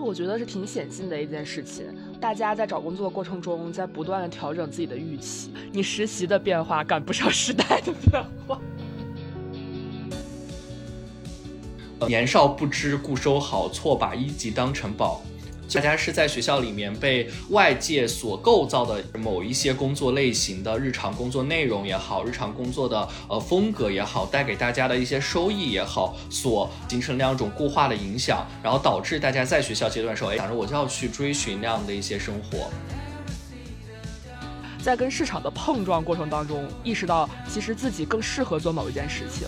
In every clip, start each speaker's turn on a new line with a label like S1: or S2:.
S1: 我觉得是挺显性的一件事情。大家在找工作的过程中，在不断的调整自己的预期。你实习的变化赶不上时代的变化。
S2: 年少不知故收好，错把一级当成宝。大家是在学校里面被外界所构造的某一些工作类型的日常工作内容也好，日常工作的呃风格也好，带给大家的一些收益也好，所形成那样一种固化的影响，然后导致大家在学校阶段时候，哎，想着我就要去追寻那样的一些生活，
S1: 在跟市场的碰撞过程当中，意识到其实自己更适合做某一件事情。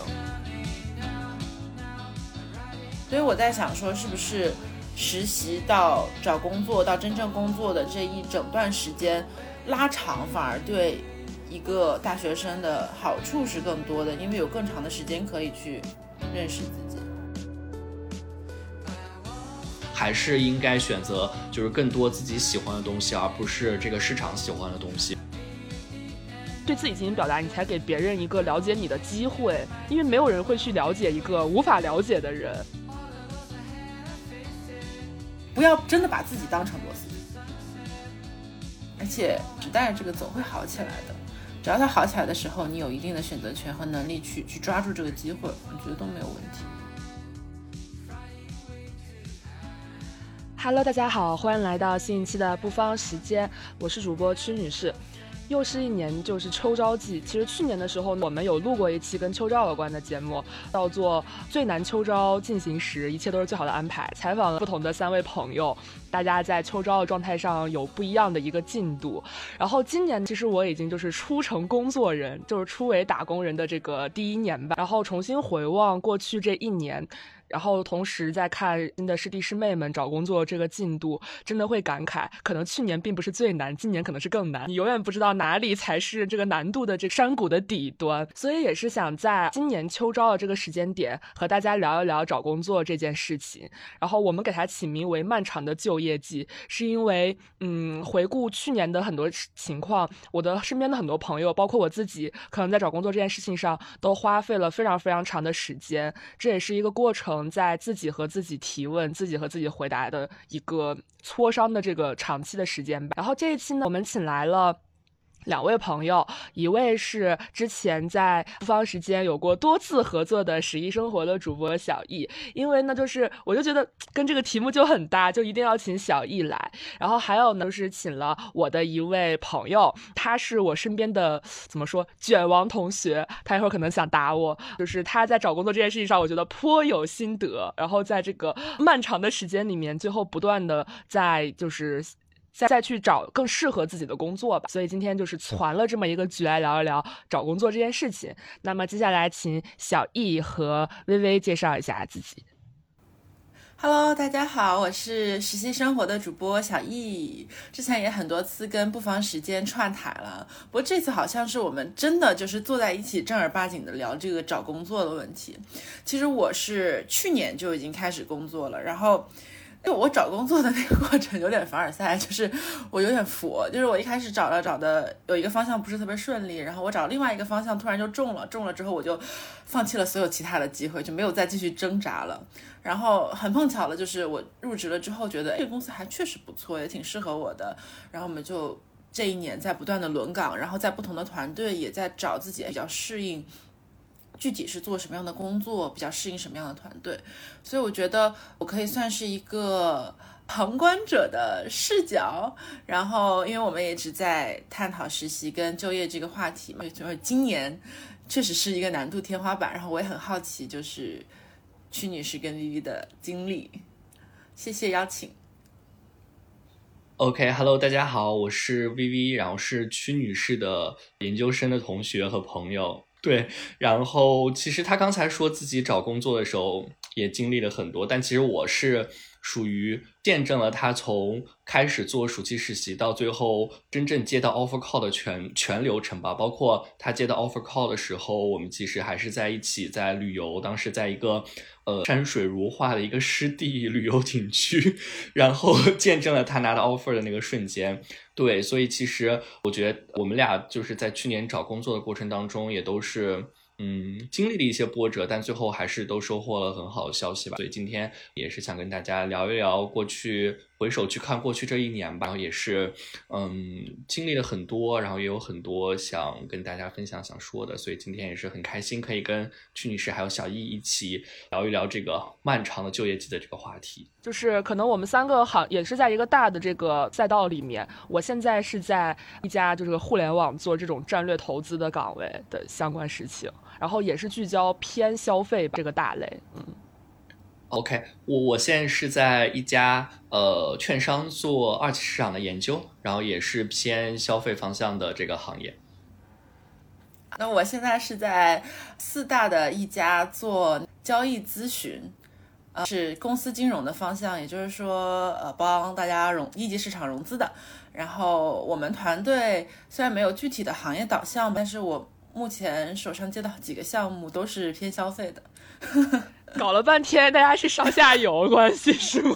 S3: 所以我在想说，是不是？实习到找工作到真正工作的这一整段时间拉长，反而对一个大学生的好处是更多的，因为有更长的时间可以去认识自己。
S2: 还是应该选择就是更多自己喜欢的东西，而不是这个市场喜欢的东西。
S1: 对自己进行表达，你才给别人一个了解你的机会，因为没有人会去了解一个无法了解的人。
S3: 不要真的把自己当成螺丝钉，而且只带着这个总会好起来的。只要它好起来的时候，你有一定的选择权和能力去去抓住这个机会，我觉得都没有问题。
S1: Hello，大家好，欢迎来到新一期的不方时间，我是主播屈女士。又是一年，就是秋招季。其实去年的时候，我们有录过一期跟秋招有关的节目，叫做《最难秋招进行时，一切都是最好的安排》，采访了不同的三位朋友，大家在秋招的状态上有不一样的一个进度。然后今年，其实我已经就是初成工作人，就是初为打工人的这个第一年吧。然后重新回望过去这一年。然后同时在看新的师弟师妹们找工作这个进度，真的会感慨，可能去年并不是最难，今年可能是更难。你永远不知道哪里才是这个难度的这山谷的底端。所以也是想在今年秋招的这个时间点，和大家聊一聊找工作这件事情。然后我们给它起名为“漫长的就业季”，是因为，嗯，回顾去年的很多情况，我的身边的很多朋友，包括我自己，可能在找工作这件事情上都花费了非常非常长的时间。这也是一个过程。在自己和自己提问、自己和自己回答的一个磋商的这个长期的时间吧。然后这一期呢，我们请来了。两位朋友，一位是之前在不方时间有过多次合作的十一生活的主播小易，因为呢，就是我就觉得跟这个题目就很搭，就一定要请小易来。然后还有呢，就是请了我的一位朋友，他是我身边的怎么说卷王同学，他一会儿可能想打我，就是他在找工作这件事情上，我觉得颇有心得。然后在这个漫长的时间里面，最后不断的在就是。再再去找更适合自己的工作吧。所以今天就是攒了这么一个局来聊一聊找工作这件事情。那么接下来请小易和微微介绍一下自己。
S3: Hello，大家好，我是实习生活的主播小易。之前也很多次跟不妨时间串台了，不过这次好像是我们真的就是坐在一起正儿八经的聊这个找工作的问题。其实我是去年就已经开始工作了，然后。就我找工作的那个过程有点凡尔赛，就是我有点佛，就是我一开始找了找的有一个方向不是特别顺利，然后我找另外一个方向突然就中了，中了之后我就放弃了所有其他的机会，就没有再继续挣扎了。然后很碰巧的就是我入职了之后，觉得这个公司还确实不错，也挺适合我的。然后我们就这一年在不断的轮岗，然后在不同的团队也在找自己比较适应。具体是做什么样的工作，比较适应什么样的团队，所以我觉得我可以算是一个 旁观者的视角。然后，因为我们也一直在探讨实习跟就业这个话题嘛，就是今年确实是一个难度天花板。然后我也很好奇，就是屈女士跟 VV 的经历。谢谢邀请。
S2: OK，Hello，大家好，我是 VV，然后是屈女士的研究生的同学和朋友。对，然后其实他刚才说自己找工作的时候也经历了很多，但其实我是属于见证了他从开始做暑期实习到最后真正接到 offer call 的全全流程吧。包括他接到 offer call 的时候，我们其实还是在一起在旅游，当时在一个呃山水如画的一个湿地旅游景区，然后见证了他拿到 offer 的那个瞬间。对，所以其实我觉得我们俩就是在去年找工作的过程当中，也都是嗯，经历了一些波折，但最后还是都收获了很好的消息吧。所以今天也是想跟大家聊一聊过去，回首去看过去这一年吧。然后也是，嗯，经历了很多，然后也有很多想跟大家分享、想说的。所以今天也是很开心，可以跟曲女士还有小易一起聊一聊这个漫长的就业季的这个话题。
S1: 就是可能我们三个好也是在一个大的这个赛道里面。我现在是在一家就是互联网做这种战略投资的岗位的相关事情。然后也是聚焦偏消费这个大类，嗯
S2: ，OK，我我现在是在一家呃券商做二级市场的研究，然后也是偏消费方向的这个行业。
S3: 那我现在是在四大的一家做交易咨询，呃，是公司金融的方向，也就是说，呃，帮大家融一级市场融资的。然后我们团队虽然没有具体的行业导向，但是我。目前手上接到几个项目都是偏消费的，
S1: 搞了半天大家是上下游关系是吗？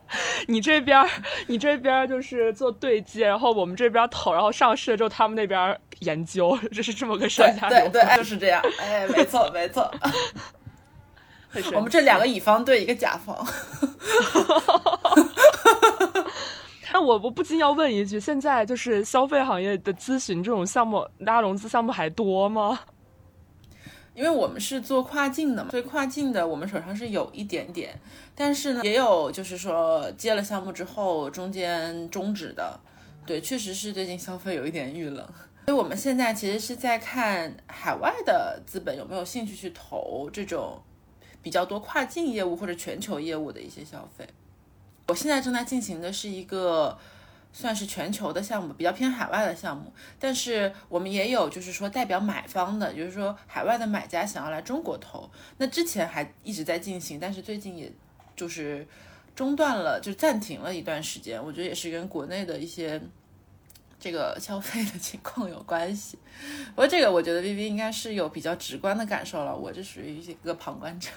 S1: 你这边你这边就是做对接，然后我们这边投，然后上市了之后他们那边研究，这是这么个上下
S3: 游，对对，就是这样，哎，没错没错，我们这两个乙方对一个甲方。
S1: 那我我不禁要问一句，现在就是消费行业的咨询这种项目拉融资项目还多吗？
S3: 因为我们是做跨境的嘛，所以跨境的我们手上是有一点点，但是呢，也有就是说接了项目之后中间终止的。对，确实是最近消费有一点遇冷，所以我们现在其实是在看海外的资本有没有兴趣去投这种比较多跨境业务或者全球业务的一些消费。我现在正在进行的是一个算是全球的项目，比较偏海外的项目。但是我们也有就是说代表买方的，就是说海外的买家想要来中国投。那之前还一直在进行，但是最近也就是中断了，就暂停了一段时间。我觉得也是跟国内的一些这个消费的情况有关系。不过这个我觉得 V V 应该是有比较直观的感受了，我这属于一个旁观者。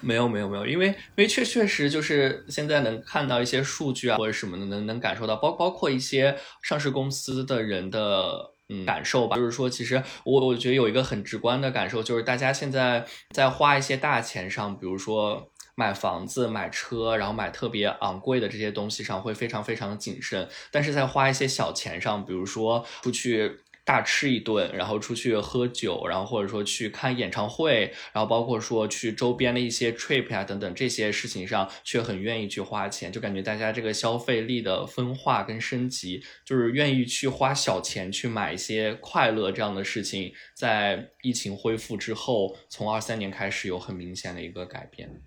S2: 没有没有没有，因为因为确确实就是现在能看到一些数据啊或者什么的，能能感受到，包包括一些上市公司的人的嗯感受吧。就是说，其实我我觉得有一个很直观的感受，就是大家现在在花一些大钱上，比如说买房子、买车，然后买特别昂贵的这些东西上，会非常非常谨慎。但是在花一些小钱上，比如说出去。大吃一顿，然后出去喝酒，然后或者说去看演唱会，然后包括说去周边的一些 trip 啊等等这些事情上，却很愿意去花钱，就感觉大家这个消费力的分化跟升级，就是愿意去花小钱去买一些快乐这样的事情，在疫情恢复之后，从二三年开始有很明显的一个改变。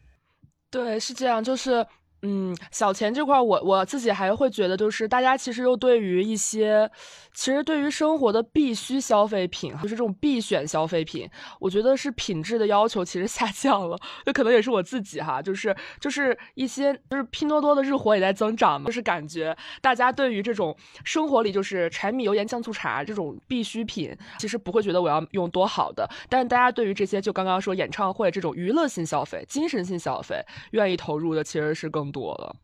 S1: 对，是这样，就是。嗯，小钱这块，我我自己还会觉得，就是大家其实又对于一些，其实对于生活的必需消费品，就是这种必选消费品，我觉得是品质的要求其实 下降了。这可能也是我自己哈，就是就是一些就是拼多多的日活也在增长嘛，就是感觉大家对于这种生活里就是柴米油盐酱醋茶这种必需品，其实不会觉得我要用多好的，但是大家对于这些就刚刚说演唱会这种娱乐性消费、精神性消费，愿意投入的其实是更。多了，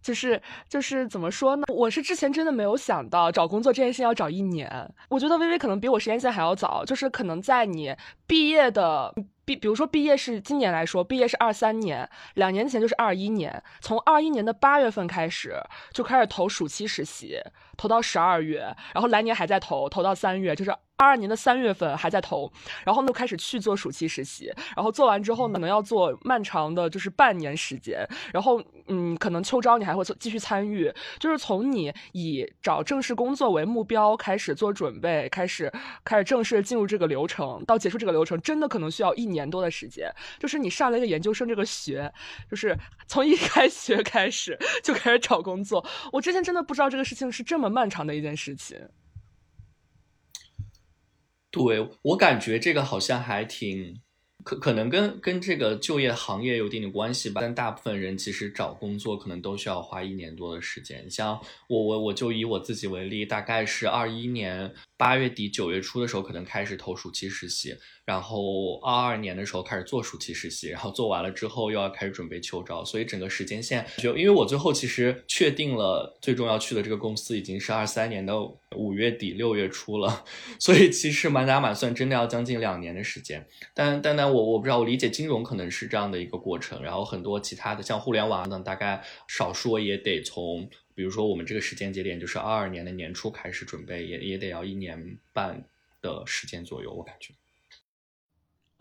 S1: 就是就是怎么说呢？我是之前真的没有想到找工作这件事情要找一年。我觉得微微可能比我时间线还要早，就是可能在你毕业的毕，比如说毕业是今年来说，毕业是二三年，两年前就是二一年，从二一年的八月份开始就开始投暑期实习，投到十二月，然后来年还在投，投到三月，就是。二二年的三月份还在投，然后呢开始去做暑期实习，然后做完之后呢，可能要做漫长的，就是半年时间，然后嗯，可能秋招你还会继续参与，就是从你以找正式工作为目标开始做准备，开始开始正式进入这个流程，到结束这个流程，真的可能需要一年多的时间。就是你上了一个研究生这个学，就是从一开学开始就开始找工作，我之前真的不知道这个事情是这么漫长的一件事情。
S2: 对我感觉这个好像还挺可可能跟跟这个就业行业有一定的关系吧，但大部分人其实找工作可能都需要花一年多的时间。像我我我就以我自己为例，大概是二一年八月底九月初的时候，可能开始投暑期实习，然后二二年的时候开始做暑期实习，然后做完了之后又要开始准备秋招，所以整个时间线就因为我最后其实确定了最终要去的这个公司已经是二三年的五月底六月初了，所以其实满打满算真的要将近两年的时间。但但但我我不知道，我理解金融可能是这样的一个过程，然后很多其他的像互联网呢，大概少说也得从，比如说我们这个时间节点就是二二年的年初开始准备，也也得要一年半的时间左右，我感觉。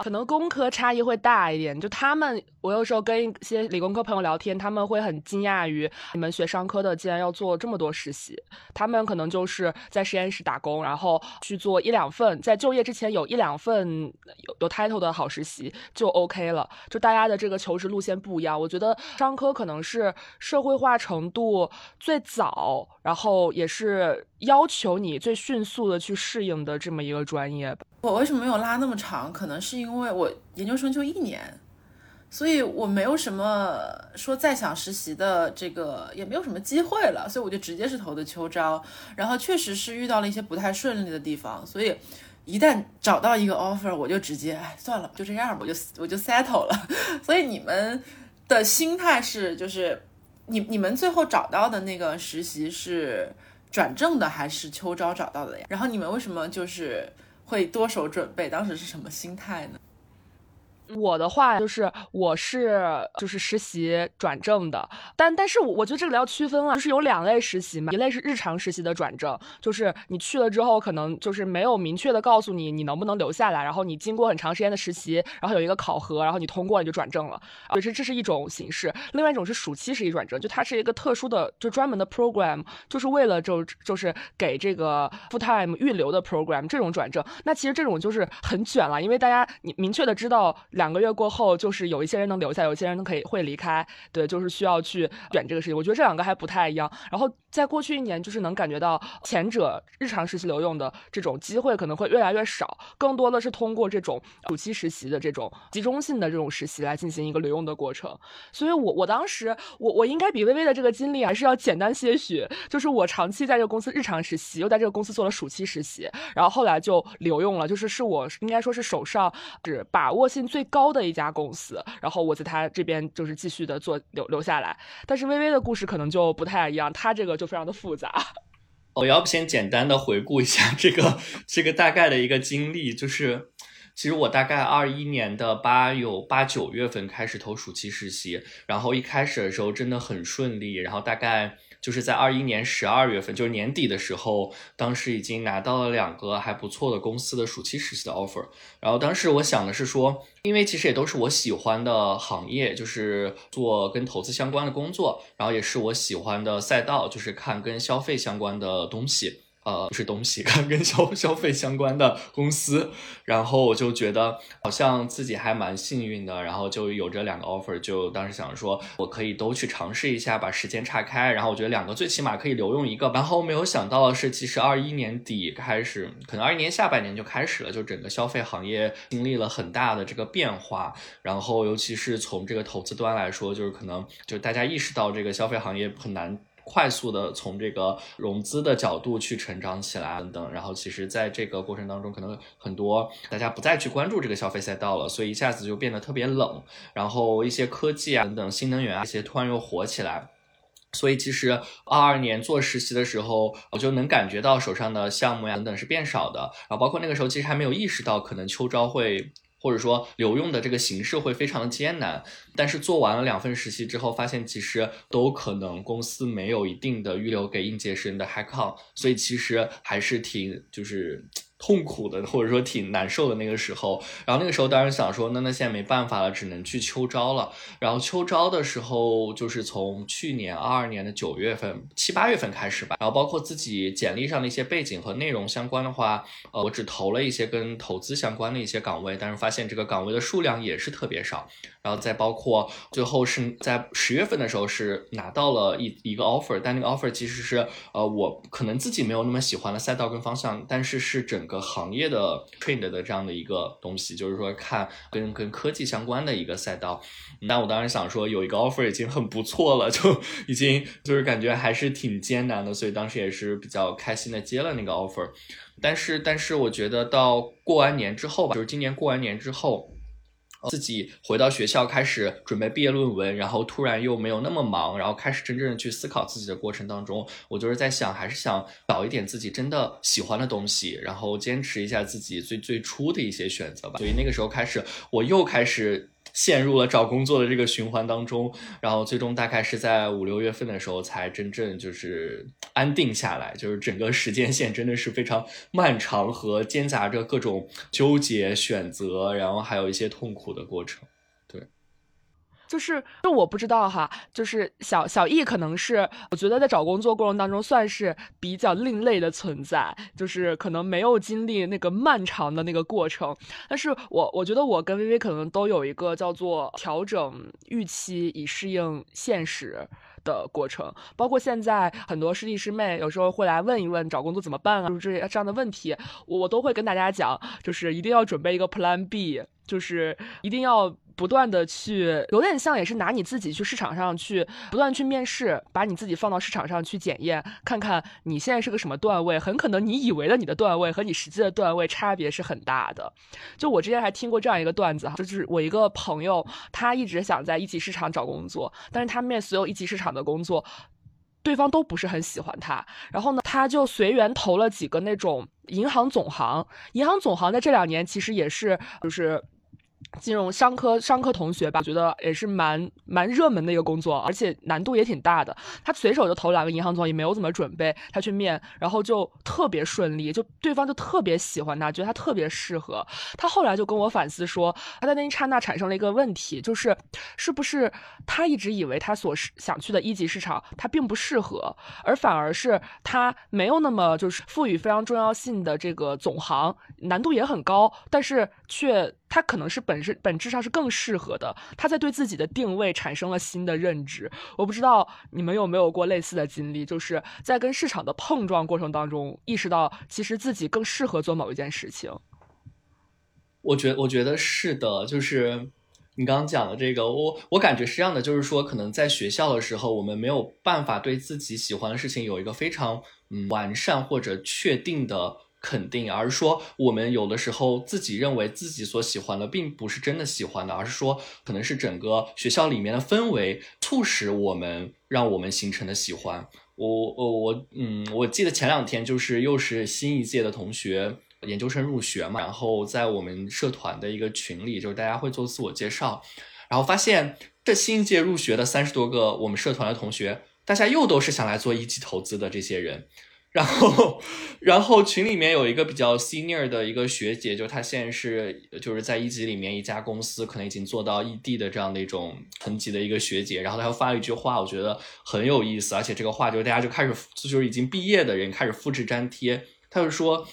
S1: 可能工科差异会大一点，就他们，我有时候跟一些理工科朋友聊天，他们会很惊讶于你们学商科的竟然要做这么多实习。他们可能就是在实验室打工，然后去做一两份，在就业之前有一两份有有 title 的好实习就 OK 了。就大家的这个求职路线不一样，我觉得商科可能是社会化程度最早，然后也是要求你最迅速的去适应的这么一个专业吧。
S3: 我为什么没有拉那么长？可能是因为我研究生就一年，所以我没有什么说再想实习的这个，也没有什么机会了，所以我就直接是投的秋招。然后确实是遇到了一些不太顺利的地方，所以一旦找到一个 offer，我就直接哎算了，就这样吧，我就我就 settle 了。所以你们的心态是，就是你你们最后找到的那个实习是转正的还是秋招找到的呀？然后你们为什么就是？会多手准备，当时是什么心态呢？
S1: 我的话就是，我是就是实习转正的，但但是我我觉得这里要区分了，就是有两类实习嘛，一类是日常实习的转正，就是你去了之后，可能就是没有明确的告诉你你能不能留下来，然后你经过很长时间的实习，然后有一个考核，然后你通过你就转正了，对，这这是一种形式。另外一种是暑期实习转正，就它是一个特殊的，就专门的 program，就是为了就就是给这个 full time 预留的 program 这种转正。那其实这种就是很卷了，因为大家你明确的知道。两个月过后，就是有一些人能留下，有些人可以会离开。对，就是需要去卷这个事情。我觉得这两个还不太一样。然后在过去一年，就是能感觉到前者日常实习留用的这种机会可能会越来越少，更多的是通过这种暑期实习的这种集中性的这种实习来进行一个留用的过程。所以，我我当时我我应该比微微的这个经历还是要简单些许。就是我长期在这个公司日常实习，又在这个公司做了暑期实习，然后后来就留用了。就是是我应该说是手上是把握性最。高的一家公司，然后我在他这边就是继续的做留留下来，但是微微的故事可能就不太一样，他这个就非常的复杂。
S2: 我要不先简单的回顾一下这个这个大概的一个经历，就是其实我大概二一年的八有八九月份开始投暑期实习，然后一开始的时候真的很顺利，然后大概。就是在二一年十二月份，就是年底的时候，当时已经拿到了两个还不错的公司的暑期实习的 offer。然后当时我想的是说，因为其实也都是我喜欢的行业，就是做跟投资相关的工作，然后也是我喜欢的赛道，就是看跟消费相关的东西。呃，不是东西，跟 跟消消费相关的公司，然后我就觉得好像自己还蛮幸运的，然后就有这两个 offer，就当时想说我可以都去尝试一下，把时间岔开，然后我觉得两个最起码可以留用一个，然后没有想到的是，其实二一年底开始，可能二一年下半年就开始了，就整个消费行业经历了很大的这个变化，然后尤其是从这个投资端来说，就是可能就大家意识到这个消费行业很难。快速的从这个融资的角度去成长起来等等，然后其实在这个过程当中，可能很多大家不再去关注这个消费赛道了，所以一下子就变得特别冷。然后一些科技啊等等新能源啊这些突然又火起来，所以其实二二年做实习的时候，我就能感觉到手上的项目呀等等是变少的。然后包括那个时候其实还没有意识到可能秋招会。或者说留用的这个形式会非常的艰难，但是做完了两份实习之后，发现其实都可能公司没有一定的预留给应届生的 high con，所以其实还是挺就是。痛苦的，或者说挺难受的那个时候，然后那个时候当然想说，那那现在没办法了，只能去秋招了。然后秋招的时候，就是从去年二二年的九月份、七八月份开始吧。然后包括自己简历上的一些背景和内容相关的话，呃，我只投了一些跟投资相关的一些岗位，但是发现这个岗位的数量也是特别少。然后再包括最后是在十月份的时候是拿到了一一个 offer，但那个 offer 其实是呃我可能自己没有那么喜欢的赛道跟方向，但是是整。个行业的 trend 的这样的一个东西，就是说看跟跟科技相关的一个赛道。那我当时想说，有一个 offer 已经很不错了，就已经就是感觉还是挺艰难的，所以当时也是比较开心的接了那个 offer。但是，但是我觉得到过完年之后吧，就是今年过完年之后。自己回到学校开始准备毕业论文，然后突然又没有那么忙，然后开始真正的去思考自己的过程当中，我就是在想，还是想找一点自己真的喜欢的东西，然后坚持一下自己最最初的一些选择吧。所以那个时候开始，我又开始。陷入了找工作的这个循环当中，然后最终大概是在五六月份的时候才真正就是安定下来，就是整个时间线真的是非常漫长和兼杂着各种纠结选择，然后还有一些痛苦的过程。
S1: 就是，就我不知道哈，就是小小易可能是我觉得在找工作过程当中算是比较另类的存在，就是可能没有经历那个漫长的那个过程。但是我我觉得我跟微微可能都有一个叫做调整预期以适应现实的过程。包括现在很多师弟师妹有时候会来问一问找工作怎么办啊，就是这样的问题，我都会跟大家讲，就是一定要准备一个 Plan B，就是一定要。不断的去，有点像也是拿你自己去市场上去不断去面试，把你自己放到市场上去检验，看看你现在是个什么段位。很可能你以为的你的段位和你实际的段位差别是很大的。就我之前还听过这样一个段子哈，就是我一个朋友，他一直想在一级市场找工作，但是他面所有一级市场的工作，对方都不是很喜欢他。然后呢，他就随缘投了几个那种银行总行，银行总行在这两年其实也是就是。金融商科商科同学吧，我觉得也是蛮蛮热门的一个工作，而且难度也挺大的。他随手就投两个银行总，也没有怎么准备，他去面，然后就特别顺利，就对方就特别喜欢他，觉得他特别适合。他后来就跟我反思说，他在那一刹那产生了一个问题，就是是不是他一直以为他所想去的一级市场他并不适合，而反而是他没有那么就是赋予非常重要性的这个总行难度也很高，但是却。他可能是本身本质上是更适合的，他在对自己的定位产生了新的认知。我不知道你们有没有过类似的经历，就是在跟市场的碰撞过程当中，意识到其实自己更适合做某一件事情。
S2: 我觉我觉得是的，就是你刚刚讲的这个，我我感觉是这样的，就是说可能在学校的时候，我们没有办法对自己喜欢的事情有一个非常嗯完善或者确定的。肯定，而是说我们有的时候自己认为自己所喜欢的，并不是真的喜欢的，而是说可能是整个学校里面的氛围促使我们让我们形成的喜欢。我我我，嗯，我记得前两天就是又是新一届的同学研究生入学嘛，然后在我们社团的一个群里，就是大家会做自我介绍，然后发现这新一届入学的三十多个我们社团的同学，大家又都是想来做一级投资的这些人。然后，然后群里面有一个比较 senior 的一个学姐，就她现在是就是在一级里面一家公司，可能已经做到异地的这样的一种层级的一个学姐。然后她又发了一句话，我觉得很有意思，而且这个话就是大家就开始就是已经毕业的人开始复制粘贴。她就说：“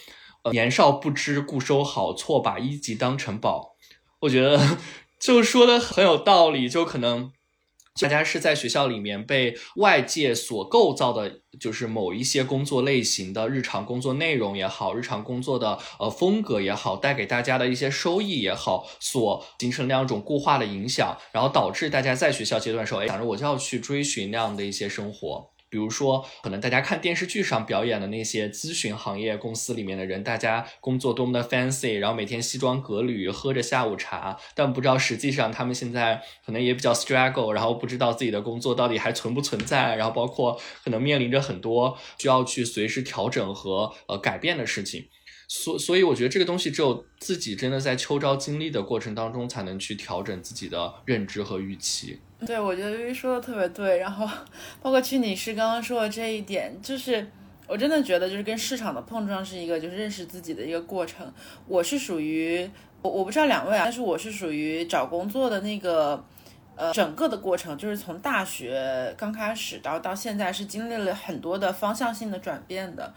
S2: 年少不知故收好，错把一级当成宝。”我觉得 就说的很有道理，就可能。大家是在学校里面被外界所构造的，就是某一些工作类型的日常工作内容也好，日常工作的呃风格也好，带给大家的一些收益也好，所形成那样一种固化的影响，然后导致大家在学校阶段时候，哎，想着我就要去追寻那样的一些生活。比如说，可能大家看电视剧上表演的那些咨询行业公司里面的人，大家工作多么的 fancy，然后每天西装革履，喝着下午茶，但不知道实际上他们现在可能也比较 struggle，然后不知道自己的工作到底还存不存在，然后包括可能面临着很多需要去随时调整和呃改变的事情。所所以，我觉得这个东西只有自己真的在秋招经历的过程当中，才能去调整自己的认知和预期。
S3: 对，我觉得鱼说的特别对。然后，包括曲女士刚刚说的这一点，就是我真的觉得，就是跟市场的碰撞是一个，就是认识自己的一个过程。我是属于我，我不知道两位啊，但是我是属于找工作的那个，呃，整个的过程，就是从大学刚开始到到现在，是经历了很多的方向性的转变的。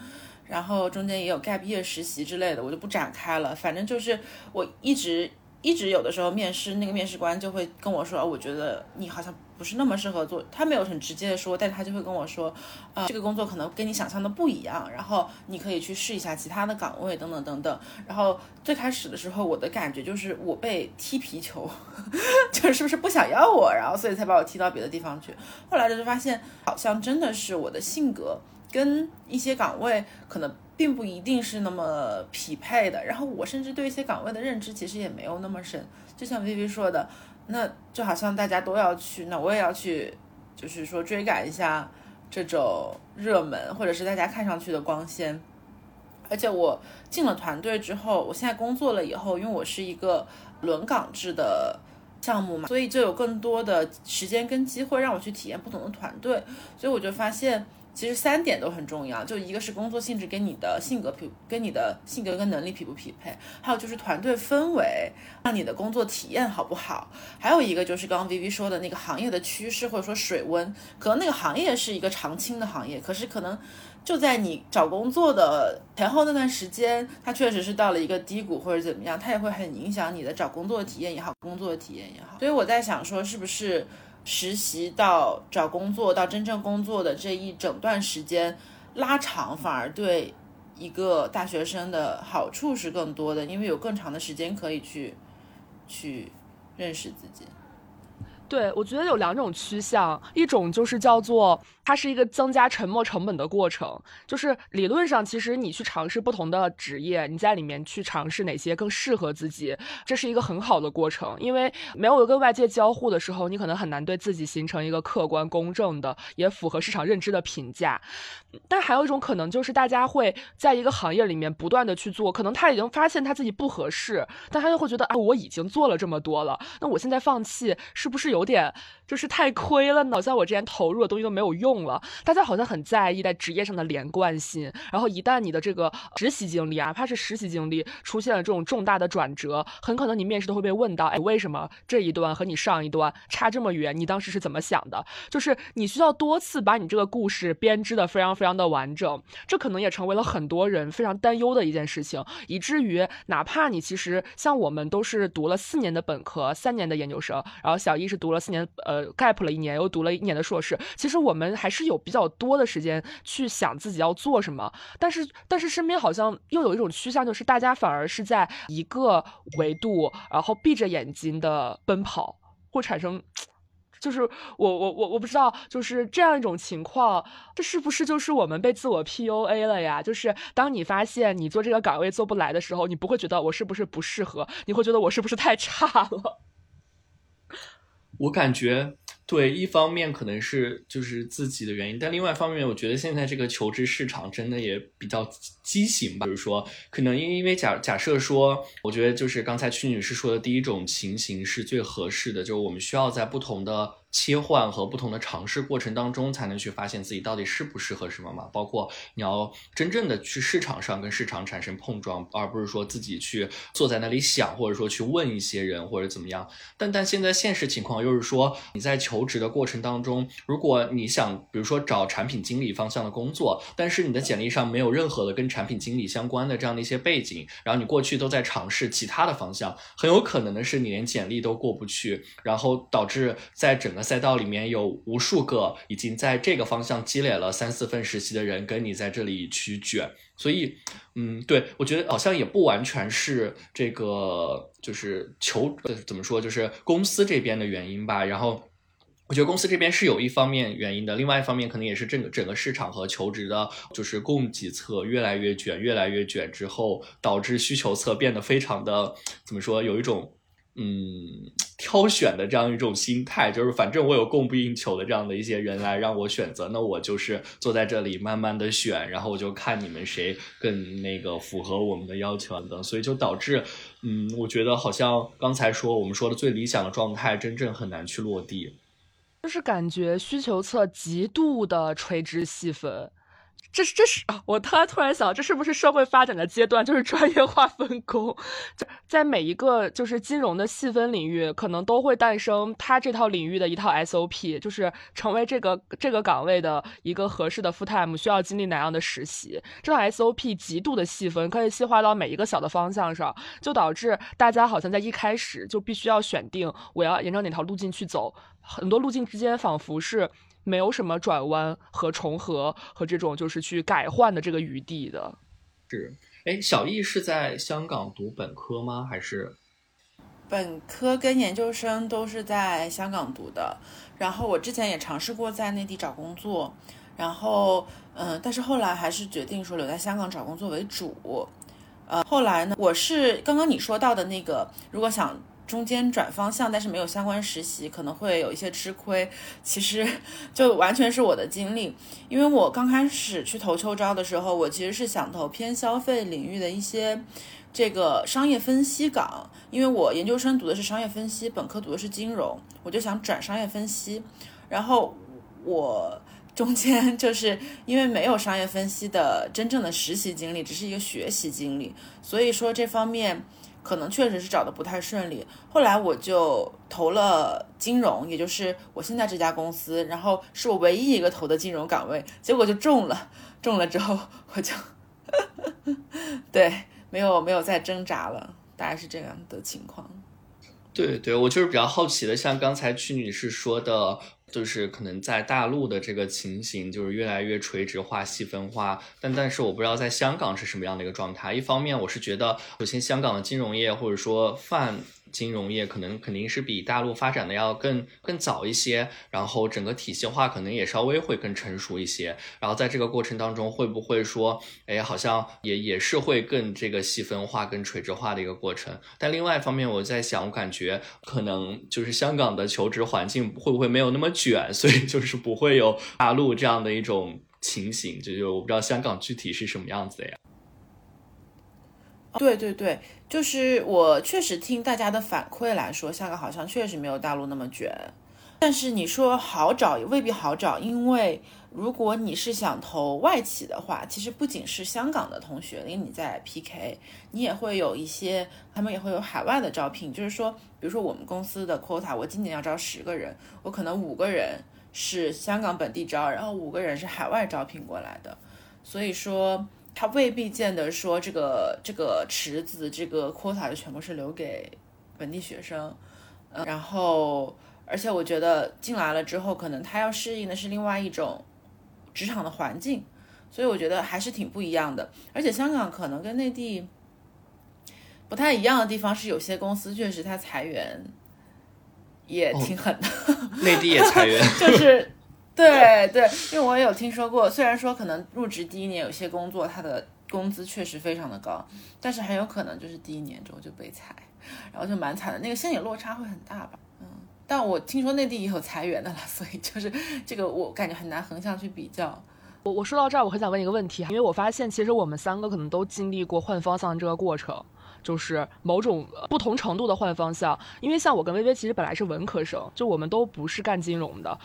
S3: 然后中间也有 gap year 实习之类的，我就不展开了。反正就是我一直一直有的时候面试那个面试官就会跟我说，我觉得你好像不是那么适合做。他没有很直接的说，但是他就会跟我说，啊，这个工作可能跟你想象的不一样，然后你可以去试一下其他的岗位等等等等。然后最开始的时候，我的感觉就是我被踢皮球，就是不是不想要我，然后所以才把我踢到别的地方去。后来就发现，好像真的是我的性格跟一些岗位可能。并不一定是那么匹配的，然后我甚至对一些岗位的认知其实也没有那么深。就像 Vivi 说的，那就好像大家都要去，那我也要去，就是说追赶一下这种热门或者是大家看上去的光鲜。而且我进了团队之后，我现在工作了以后，因为我是一个轮岗制的项目嘛，所以就有更多的时间跟机会让我去体验不同的团队，所以我就发现。其实三点都很重要，就一个是工作性质跟你的性格匹，跟你的性格跟能力匹不匹配，还有就是团队氛围，让你的工作体验好不好，还有一个就是刚刚 Viv 说的那个行业的趋势或者说水温，可能那个行业是一个常青的行业，可是可能就在你找工作的前后那段时间，它确实是到了一个低谷或者怎么样，它也会很影响你的找工作的体验也好，工作的体验也好，所以我在想说是不是。实习到找工作到真正工作的这一整段时间拉长，反而对一个大学生的好处是更多的，因为有更长的时间可以去去认识自己。
S1: 对，我觉得有两种趋向，一种就是叫做它是一个增加沉没成本的过程，就是理论上其实你去尝试不同的职业，你在里面去尝试哪些更适合自己，这是一个很好的过程，因为没有跟外界交互的时候，你可能很难对自己形成一个客观公正的也符合市场认知的评价。但还有一种可能就是大家会在一个行业里面不断的去做，可能他已经发现他自己不合适，但他又会觉得啊，我已经做了这么多了，那我现在放弃是不是有？点就是太亏了，好像我之前投入的东西都没有用动了。大家好像很在意在职业上的连贯性，然后一旦你的这个实习经历，哪怕是实习经历出现了这种重大的转折，很可能你面试都会被问到：哎，为什么这一段和你上一段差这么远？你当时是怎么想的？就是你需要多次把你这个故事编织的非常非常的完整，这可能也成为了很多人非常担忧的一件事情，以至于哪怕你其实像我们都是读了四年的本科，三年的研究生，然后小一是。读了四年，呃，gap 了一年，又读了一年的硕士。其实我们还是有比较多的时间去想自己要做什么。但是，但是身边好像又有一种趋向，就是大家反而是在一个维度，然后闭着眼睛的奔跑，会产生，就是我我我我不知道，就是这样一种情况，这是不是就是我们被自我 PUA 了呀？就是当你发现你做这个岗位做不来的时候，你不会觉得我是不是不适合，你会觉得我是不是太差了？
S2: 我感觉，对，一方面可能是就是自己的原因，但另外一方面，我觉得现在这个求职市场真的也比较畸形吧。就是说，可能因因为假假设说，我觉得就是刚才曲女士说的第一种情形是最合适的，就是我们需要在不同的。切换和不同的尝试过程当中，才能去发现自己到底适不适合什么嘛？包括你要真正的去市场上跟市场产生碰撞，而不是说自己去坐在那里想，或者说去问一些人或者怎么样。但但现在现实情况又是说，你在求职的过程当中，如果你想比如说找产品经理方向的工作，但是你的简历上没有任何的跟产品经理相关的这样的一些背景，然后你过去都在尝试其他的方向，很有可能的是你连简历都过不去，然后导致在整个。赛道里面有无数个已经在这个方向积累了三四份实习的人，跟你在这里去卷，所以，嗯，对我觉得好像也不完全是这个，就是求怎么说，就是公司这边的原因吧。然后，我觉得公司这边是有一方面原因的，另外一方面可能也是整个整个市场和求职的，就是供给侧越来越卷，越来越卷之后，导致需求侧变得非常的怎么说，有一种。嗯，挑选的这样一种心态，就是反正我有供不应求的这样的一些人来让我选择，那我就是坐在这里慢慢的选，然后我就看你们谁更那个符合我们的要求等，所以就导致，嗯，我觉得好像刚才说我们说的最理想的状态，真正很难去落地，
S1: 就是感觉需求侧极度的垂直细分。这是这是啊！我突然突然想，这是不是社会发展的阶段？就是专业化分工，在每一个就是金融的细分领域，可能都会诞生他这套领域的一套 SOP，就是成为这个这个岗位的一个合适的 full time 需要经历哪样的实习。这套 SOP 极度的细分，可以细化到每一个小的方向上，就导致大家好像在一开始就必须要选定我要沿着哪条路径去走，很多路径之间仿佛是。没有什么转弯和重合和这种就是去改换的这个余地的。
S2: 是，哎，小易是在香港读本科吗？还是
S3: 本科跟研究生都是在香港读的。然后我之前也尝试过在内地找工作，然后嗯，但是后来还是决定说留在香港找工作为主。呃，后来呢，我是刚刚你说到的那个，如果想。中间转方向，但是没有相关实习，可能会有一些吃亏。其实就完全是我的经历，因为我刚开始去投秋招的时候，我其实是想投偏消费领域的一些这个商业分析岗，因为我研究生读的是商业分析，本科读的是金融，我就想转商业分析。然后我中间就是因为没有商业分析的真正的实习经历，只是一个学习经历，所以说这方面。可能确实是找的不太顺利，后来我就投了金融，也就是我现在这家公司，然后是我唯一一个投的金融岗位，结果就中了，中了之后我就，对，没有没有再挣扎了，大概是这样的情况。
S2: 对对，我就是比较好奇的，像刚才曲女士说的。就是可能在大陆的这个情形就是越来越垂直化、细分化，但但是我不知道在香港是什么样的一个状态。一方面，我是觉得首先香港的金融业或者说泛。金融业可能肯定是比大陆发展的要更更早一些，然后整个体系化可能也稍微会更成熟一些。然后在这个过程当中，会不会说，哎，好像也也是会更这个细分化、更垂直化的一个过程？但另外一方面，我在想，我感觉可能就是香港的求职环境会不会没有那么卷，所以就是不会有大陆这样的一种情形。就就我不知道香港具体是什么样子的呀。
S3: 对对对，就是我确实听大家的反馈来说，香港好像确实没有大陆那么卷。但是你说好找也未必好找，因为如果你是想投外企的话，其实不仅是香港的同学跟你在 PK，你也会有一些，他们也会有海外的招聘。就是说，比如说我们公司的 quota，我今年要招十个人，我可能五个人是香港本地招，然后五个人是海外招聘过来的。所以说。他未必见得说这个这个池子这个 quota 就全部是留给本地学生，嗯，然后而且我觉得进来了之后，可能他要适应的是另外一种职场的环境，所以我觉得还是挺不一样的。而且香港可能跟内地不太一样的地方是，有些公司确实它裁员也挺狠的，
S2: 内地也裁员，
S3: 就是。对对，因为我也有听说过，虽然说可能入职第一年有些工作它的工资确实非常的高，但是很有可能就是第一年之后就被裁，然后就蛮惨的。那个心理落差会很大吧？嗯，但我听说内地也有裁员的了，所以就是这个我感觉很难横向去比较。
S1: 我我说到这儿，我很想问一个问题，因为我发现其实我们三个可能都经历过换方向这个过程，就是某种不同程度的换方向。因为像我跟微微其实本来是文科生，就我们都不是干金融的。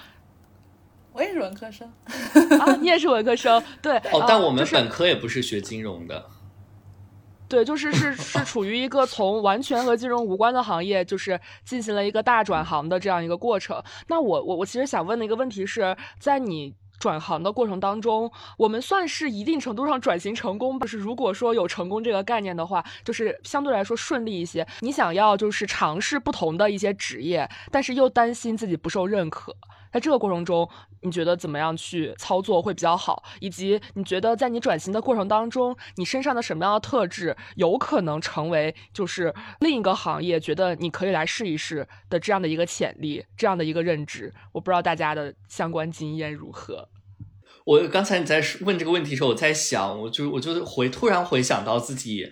S3: 我也是文科生
S1: 啊，你也是文科生，对。
S2: 哦，但我们本科也不是学金融的。
S1: 对，就是是是处于一个从完全和金融无关的行业，就是进行了一个大转行的这样一个过程。那我我我其实想问的一个问题是在你转行的过程当中，我们算是一定程度上转型成功，就是如果说有成功这个概念的话，就是相对来说顺利一些。你想要就是尝试不同的一些职业，但是又担心自己不受认可。在这个过程中，你觉得怎么样去操作会比较好？以及你觉得在你转型的过程当中，你身上的什么样的特质有可能成为就是另一个行业觉得你可以来试一试的这样的一个潜力，这样的一个认知？我不知道大家的相关经验如何。
S2: 我刚才你在问这个问题的时候，我在想，我就我就回突然回想到自己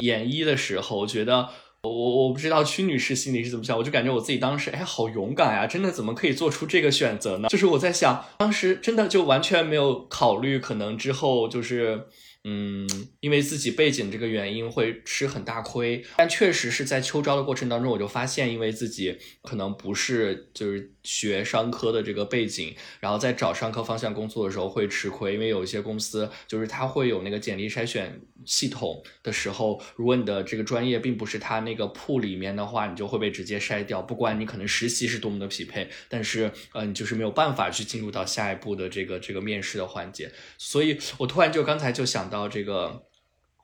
S2: 研一的时候，我觉得。我我不知道屈女士心里是怎么想，我就感觉我自己当时哎，好勇敢呀！真的怎么可以做出这个选择呢？就是我在想，当时真的就完全没有考虑，可能之后就是嗯，因为自己背景这个原因会吃很大亏，但确实是在秋招的过程当中，我就发现，因为自己可能不是就是学商科的这个背景，然后在找商科方向工作的时候会吃亏，因为有一些公司就是它会有那个简历筛选系统的时候，如果你的这个专业并不是它那个铺里面的话，你就会被直接筛掉，不管你可能实习是多么的匹配，但是呃，你就是没有办法去进入到下一步的这个这个面试的环节，所以我突然就刚才就想。到这个，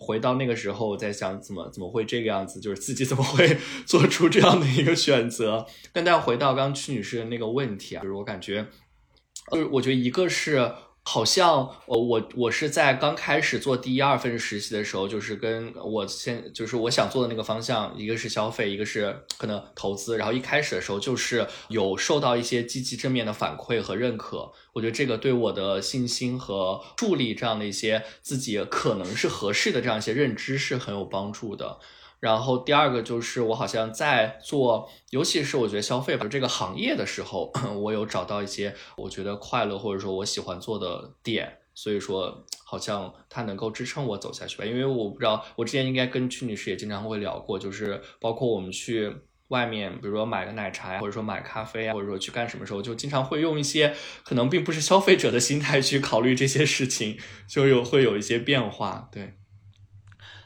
S2: 回到那个时候，我在想怎么怎么会这个样子，就是自己怎么会 做出这样的一个选择。但但回到刚刚屈女士的那个问题啊，就是我感觉，呃我觉得一个是。好像我我我是在刚开始做第一二份实习的时候，就是跟我先就是我想做的那个方向，一个是消费，一个是可能投资。然后一开始的时候，就是有受到一些积极正面的反馈和认可。我觉得这个对我的信心和助力这样的一些自己可能是合适的这样一些认知是很有帮助的。然后第二个就是我好像在做，尤其是我觉得消费吧这个行业的时候，我有找到一些我觉得快乐或者说我喜欢做的点，所以说好像它能够支撑我走下去吧。因为我不知道，我之前应该跟曲女士也经常会聊过，就是包括我们去外面，比如说买个奶茶呀，或者说买咖啡啊，或者说去干什么时候，就经常会用一些可能并不是消费者的心态去考虑这些事情，就有会有一些变化，对。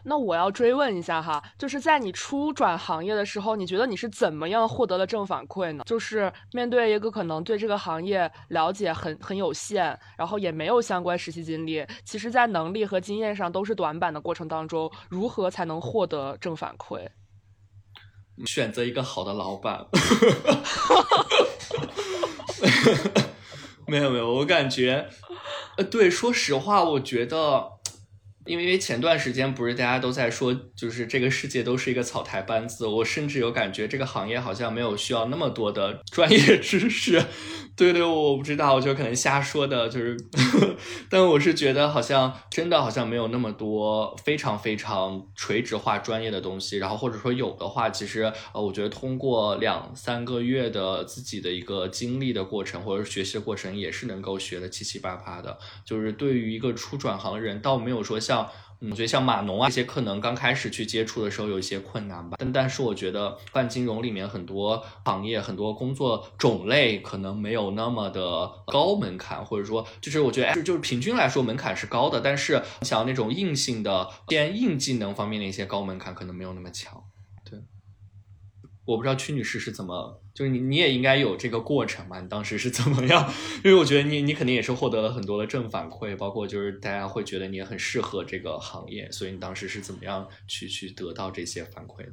S1: 那我要追问一下哈，就是在你初转行业的时候，你觉得你是怎么样获得了正反馈呢？就是面对一个可能对这个行业了解很很有限，然后也没有相关实习经历，其实在能力和经验上都是短板的过程当中，如何才能获得正反馈？
S2: 选择一个好的老板。没有没有，我感觉，呃，对，说实话，我觉得。因为因为前段时间不是大家都在说，就是这个世界都是一个草台班子，我甚至有感觉这个行业好像没有需要那么多的 专业知识。对对，我不知道，我就可能瞎说的，就是，但我是觉得好像真的好像没有那么多非常非常垂直化专业的东西，然后或者说有的话，其实呃，我觉得通过两三个月的自己的一个经历的过程或者学习的过程，也是能够学的七七八八的。就是对于一个初转行人，倒没有说像。像我觉得像码农啊这些，可能刚开始去接触的时候有一些困难吧。但但是我觉得办金融里面很多行业、很多工作种类可能没有那么的高门槛，或者说就是我觉得就是平均来说门槛是高的，但是像那种硬性的偏硬技能方面的一些高门槛可能没有那么强。我不知道屈女士是怎么。就是你，你也应该有这个过程嘛？你当时是怎么样？因为我觉得你，你肯定也是获得了很多的正反馈，包括就是大家会觉得你也很适合这个行业，所以你当时是怎么样去去得到这些反馈的？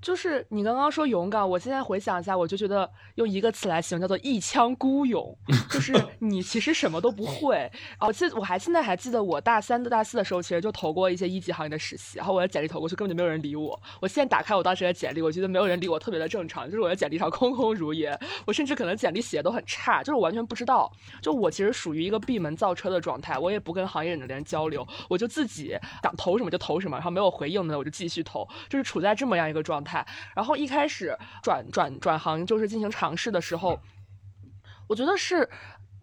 S1: 就是你刚刚说勇敢，我现在回想一下，我就觉得用一个词来形容叫做一腔孤勇。就是你其实什么都不会。我，记我还现在还记得我大三、大四的时候，其实就投过一些一级行业的实习，然后我的简历投过去，根本就没有人理我。我现在打开我当时的简历，我觉得没有人理我，特别的正常。就是我的简历上空空如也，我甚至可能简历写的都很差，就是我完全不知道。就我其实属于一个闭门造车的状态，我也不跟行业里的人交流，我就自己想投什么就投什么，然后没有回应的我就继续投，就是处在这么样一个状态。然后一开始转转转行就是进行尝试的时候，我觉得是，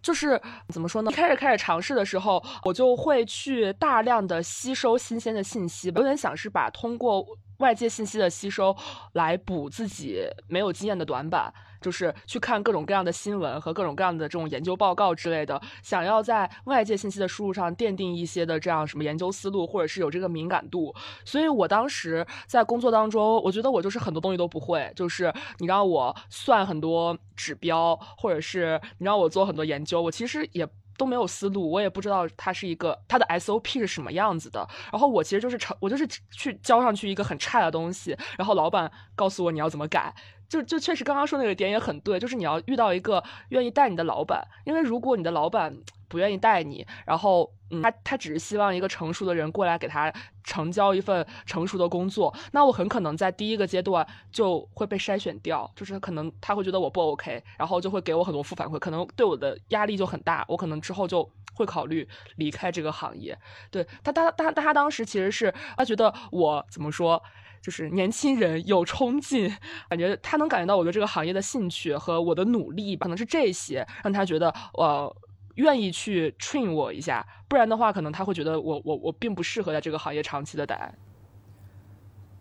S1: 就是怎么说呢？一开始开始尝试的时候，我就会去大量的吸收新鲜的信息，有点想是把通过外界信息的吸收来补自己没有经验的短板。就是去看各种各样的新闻和各种各样的这种研究报告之类的，想要在外界信息的输入上奠定一些的这样什么研究思路，或者是有这个敏感度。所以我当时在工作当中，我觉得我就是很多东西都不会。就是你让我算很多指标，或者是你让我做很多研究，我其实也都没有思路，我也不知道它是一个它的 SOP 是什么样子的。然后我其实就是成，我就是去交上去一个很差的东西，然后老板告诉我你要怎么改。就就确实刚刚说那个点也很对，就是你要遇到一个愿意带你的老板，因为如果你的老板不愿意带你，然后嗯他他只是希望一个成熟的人过来给他成交一份成熟的工作，那我很可能在第一个阶段就会被筛选掉，就是可能他会觉得我不 OK，然后就会给我很多负反馈，可能对我的压力就很大，我可能之后就会考虑离开这个行业。对他他他他当时其实是他觉得我怎么说？就是年轻人有冲劲，感觉他能感觉到我对这个行业的兴趣和我的努力，可能是这些让他觉得，呃，愿意去 train 我一下，不然的话，可能他会觉得我我我并不适合在这个行业长期的待。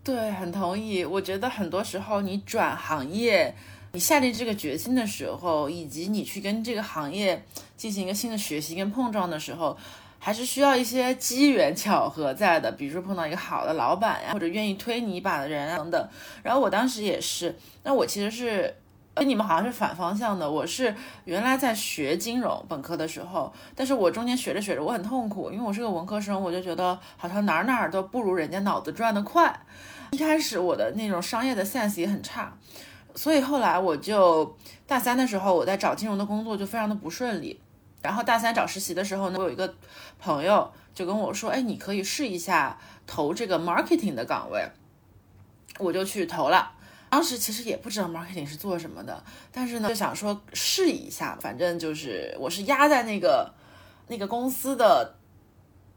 S3: 对，很同意。我觉得很多时候你转行业，你下定这个决心的时候，以及你去跟这个行业进行一个新的学习跟碰撞的时候，还是需要一些机缘巧合在的。比如说碰到一个好的老板呀，或者愿意推你一把的人啊等等。然后我当时也是，那我其实是。跟你们好像是反方向的，我是原来在学金融本科的时候，但是我中间学着学着我很痛苦，因为我是个文科生，我就觉得好像哪儿哪儿都不如人家脑子转得快。一开始我的那种商业的 sense 也很差，所以后来我就大三的时候我在找金融的工作就非常的不顺利。然后大三找实习的时候呢，我有一个朋友就跟我说，哎，你可以试一下投这个 marketing 的岗位，我就去投了。当时其实也不知道 marketing 是做什么的，但是呢，就想说试一下，反正就是我是压在那个那个公司的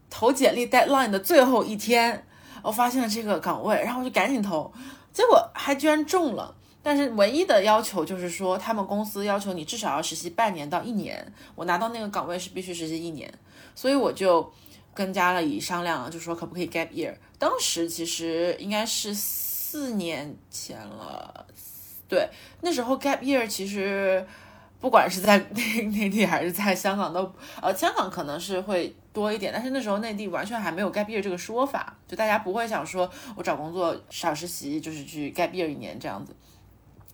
S3: 投简历 deadline 的最后一天，我发现了这个岗位，然后我就赶紧投，结果还居然中了。但是唯一的要求就是说，他们公司要求你至少要实习半年到一年，我拿到那个岗位是必须实习一年，所以我就跟家里商量，就说可不可以 gap year。当时其实应该是。四年前了，对，那时候 gap year 其实不管是在 内内地还是在香港都，呃，香港可能是会多一点，但是那时候内地完全还没有 gap year 这个说法，就大家不会想说我找工作少实习就是去 gap year 一年这样子。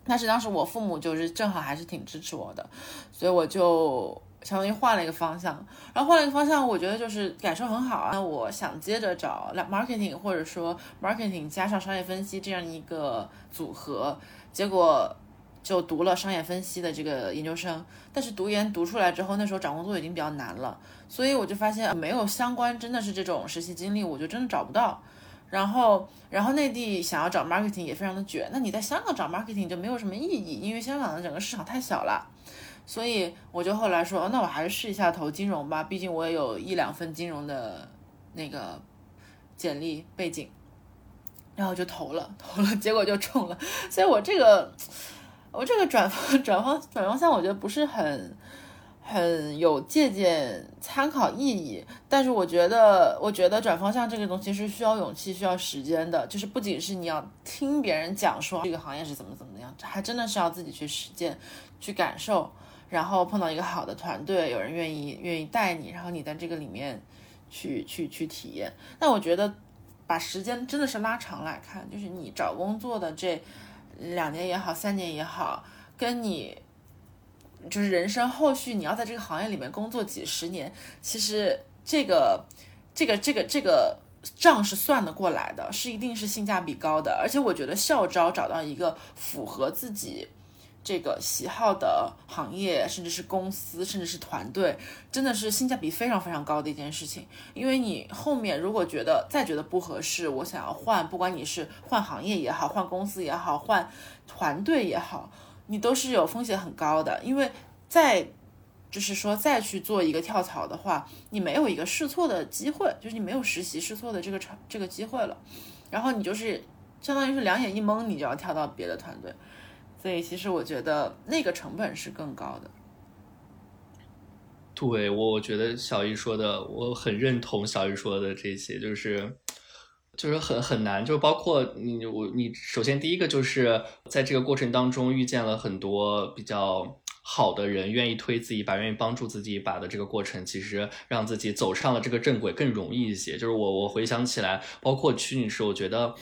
S3: 但是当时我父母就是正好还是挺支持我的，所以我就。相当于换了一个方向，然后换了一个方向，我觉得就是感受很好啊。那我想接着找 marketing，或者说 marketing 加上商业分析这样一个组合，结果就读了商业分析的这个研究生。但是读研读出来之后，那时候找工作已经比较难了，所以我就发现没有相关真的是这种实习经历，我就真的找不到。然后，然后内地想要找 marketing 也非常的卷，那你在香港找 marketing 就没有什么意义，因为香港的整个市场太小了。所以我就后来说，那我还是试一下投金融吧，毕竟我也有一两份金融的那个简历背景，然后就投了，投了，结果就中了。所以我这个，我这个转方转方转方向，我觉得不是很很有借鉴参考意义。但是我觉得，我觉得转方向这个东西是需要勇气、需要时间的，就是不仅是你要听别人讲说这个行业是怎么怎么样，还真的是要自己去实践、去感受。然后碰到一个好的团队，有人愿意愿意带你，然后你在这个里面去去去体验。但我觉得把时间真的是拉长来看，就是你找工作的这两年也好，三年也好，跟你就是人生后续你要在这个行业里面工作几十年，其实这个这个这个这个账是算得过来的，是一定是性价比高的。而且我觉得校招找到一个符合自己。这个喜好的行业，甚至是公司，甚至是团队，真的是性价比非常非常高的一件事情。因为你后面如果觉得再觉得不合适，我想要换，不管你是换行业也好，换公司也好，换团队也好，你都是有风险很高的。因为再就是说再去做一个跳槽的话，你没有一个试错的机会，就是你没有实习试错的这个成这个机会了。然后你就是相当于是两眼一蒙，你就要跳到别的团队。所以，其实我觉得那个成本是更高的。
S2: 对，我我觉得小易说的，我很认同小易说的这些，就是就是很很难，就包括你我你，首先第一个就是在这个过程当中遇见了很多比较好的人，愿意推自己一把，愿意帮助自己一把的这个过程，其实让自己走上了这个正轨更容易一些。就是我我回想起来，包括曲女士，我觉得。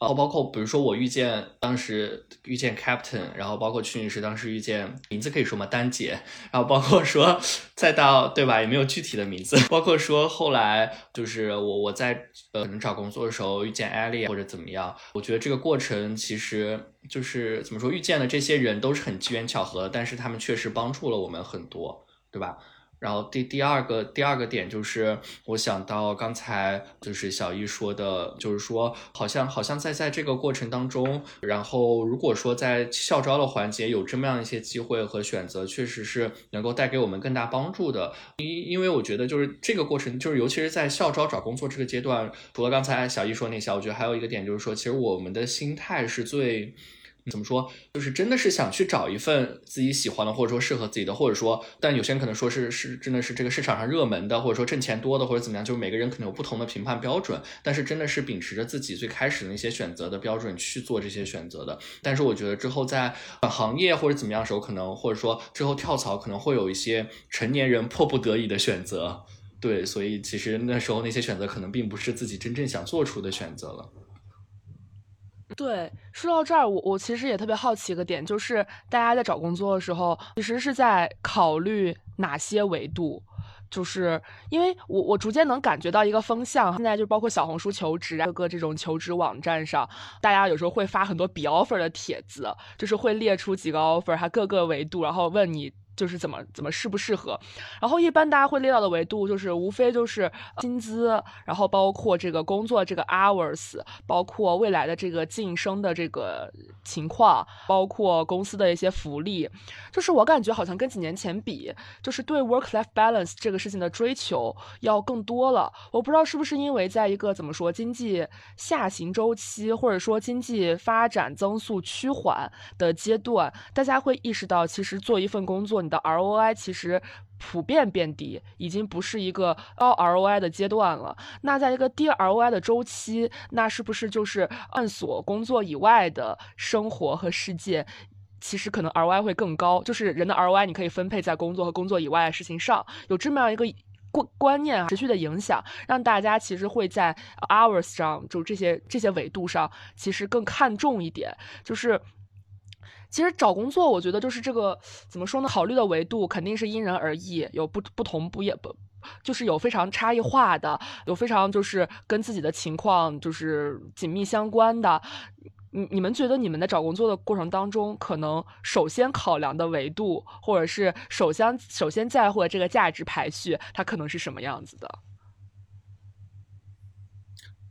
S2: 然后包括比如说我遇见当时遇见 Captain，然后包括曲女士当时遇见名字可以说吗？丹姐，然后包括说再到对吧？也没有具体的名字。包括说后来就是我我在呃可能找工作的时候遇见 Ellie 或者怎么样，我觉得这个过程其实就是怎么说遇见的这些人都是很机缘巧合，但是他们确实帮助了我们很多，对吧？然后第第二个第二个点就是，我想到刚才就是小易说的，就是说好像好像在在这个过程当中，然后如果说在校招的环节有这么样一些机会和选择，确实是能够带给我们更大帮助的。因因为我觉得就是这个过程，就是尤其是在校招找工作这个阶段，除了刚才小易说那些，我觉得还有一个点就是说，其实我们的心态是最。怎么说？就是真的是想去找一份自己喜欢的，或者说适合自己的，或者说，但有些人可能说是是真的是这个市场上热门的，或者说挣钱多的，或者怎么样，就是每个人可能有不同的评判标准。但是真的是秉持着自己最开始的那些选择的标准去做这些选择的。但是我觉得之后在行业或者怎么样的时候，可能或者说之后跳槽，可能会有一些成年人迫不得已的选择。对，所以其实那时候那些选择可能并不是自己真正想做出的选择了。
S1: 对，说到这儿，我我其实也特别好奇一个点，就是大家在找工作的时候，其实是在考虑哪些维度？就是因为我我逐渐能感觉到一个风向，现在就包括小红书求职啊，各个这种求职网站上，大家有时候会发很多比 offer 的帖子，就是会列出几个 offer，它各个维度，然后问你。就是怎么怎么适不适合，然后一般大家会列到的维度就是无非就是薪资，然后包括这个工作这个 hours，包括未来的这个晋升的这个情况，包括公司的一些福利。就是我感觉好像跟几年前比，就是对 work life balance 这个事情的追求要更多了。我不知道是不是因为在一个怎么说经济下行周期，或者说经济发展增速趋缓的阶段，大家会意识到其实做一份工作。的 ROI 其实普遍变低，已经不是一个高 ROI 的阶段了。那在一个低 ROI 的周期，那是不是就是探索工作以外的生活和世界？其实可能 ROI 会更高，就是人的 ROI 你可以分配在工作和工作以外的事情上。有这么样一个观观念，持续的影响，让大家其实会在 hours 上，就这些这些维度上，其实更看重一点，就是。其实找工作，我觉得就是这个怎么说呢？考虑的维度肯定是因人而异，有不不同不也不，就是有非常差异化的，有非常就是跟自己的情况就是紧密相关的。你你们觉得你们在找工作的过程当中，可能首先考量的维度，或者是首先首先在乎的这个价值排序，它可能是什么样子的？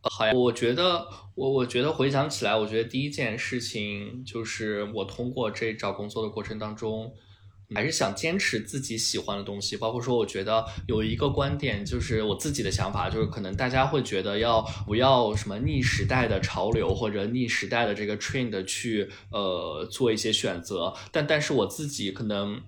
S2: 好呀，我觉得我我觉得回想起来，我觉得第一件事情就是我通过这找工作的过程当中，还是想坚持自己喜欢的东西。包括说，我觉得有一个观点，就是我自己的想法，就是可能大家会觉得要不要什么逆时代的潮流或者逆时代的这个 trend 去呃做一些选择，但但是我自己可能。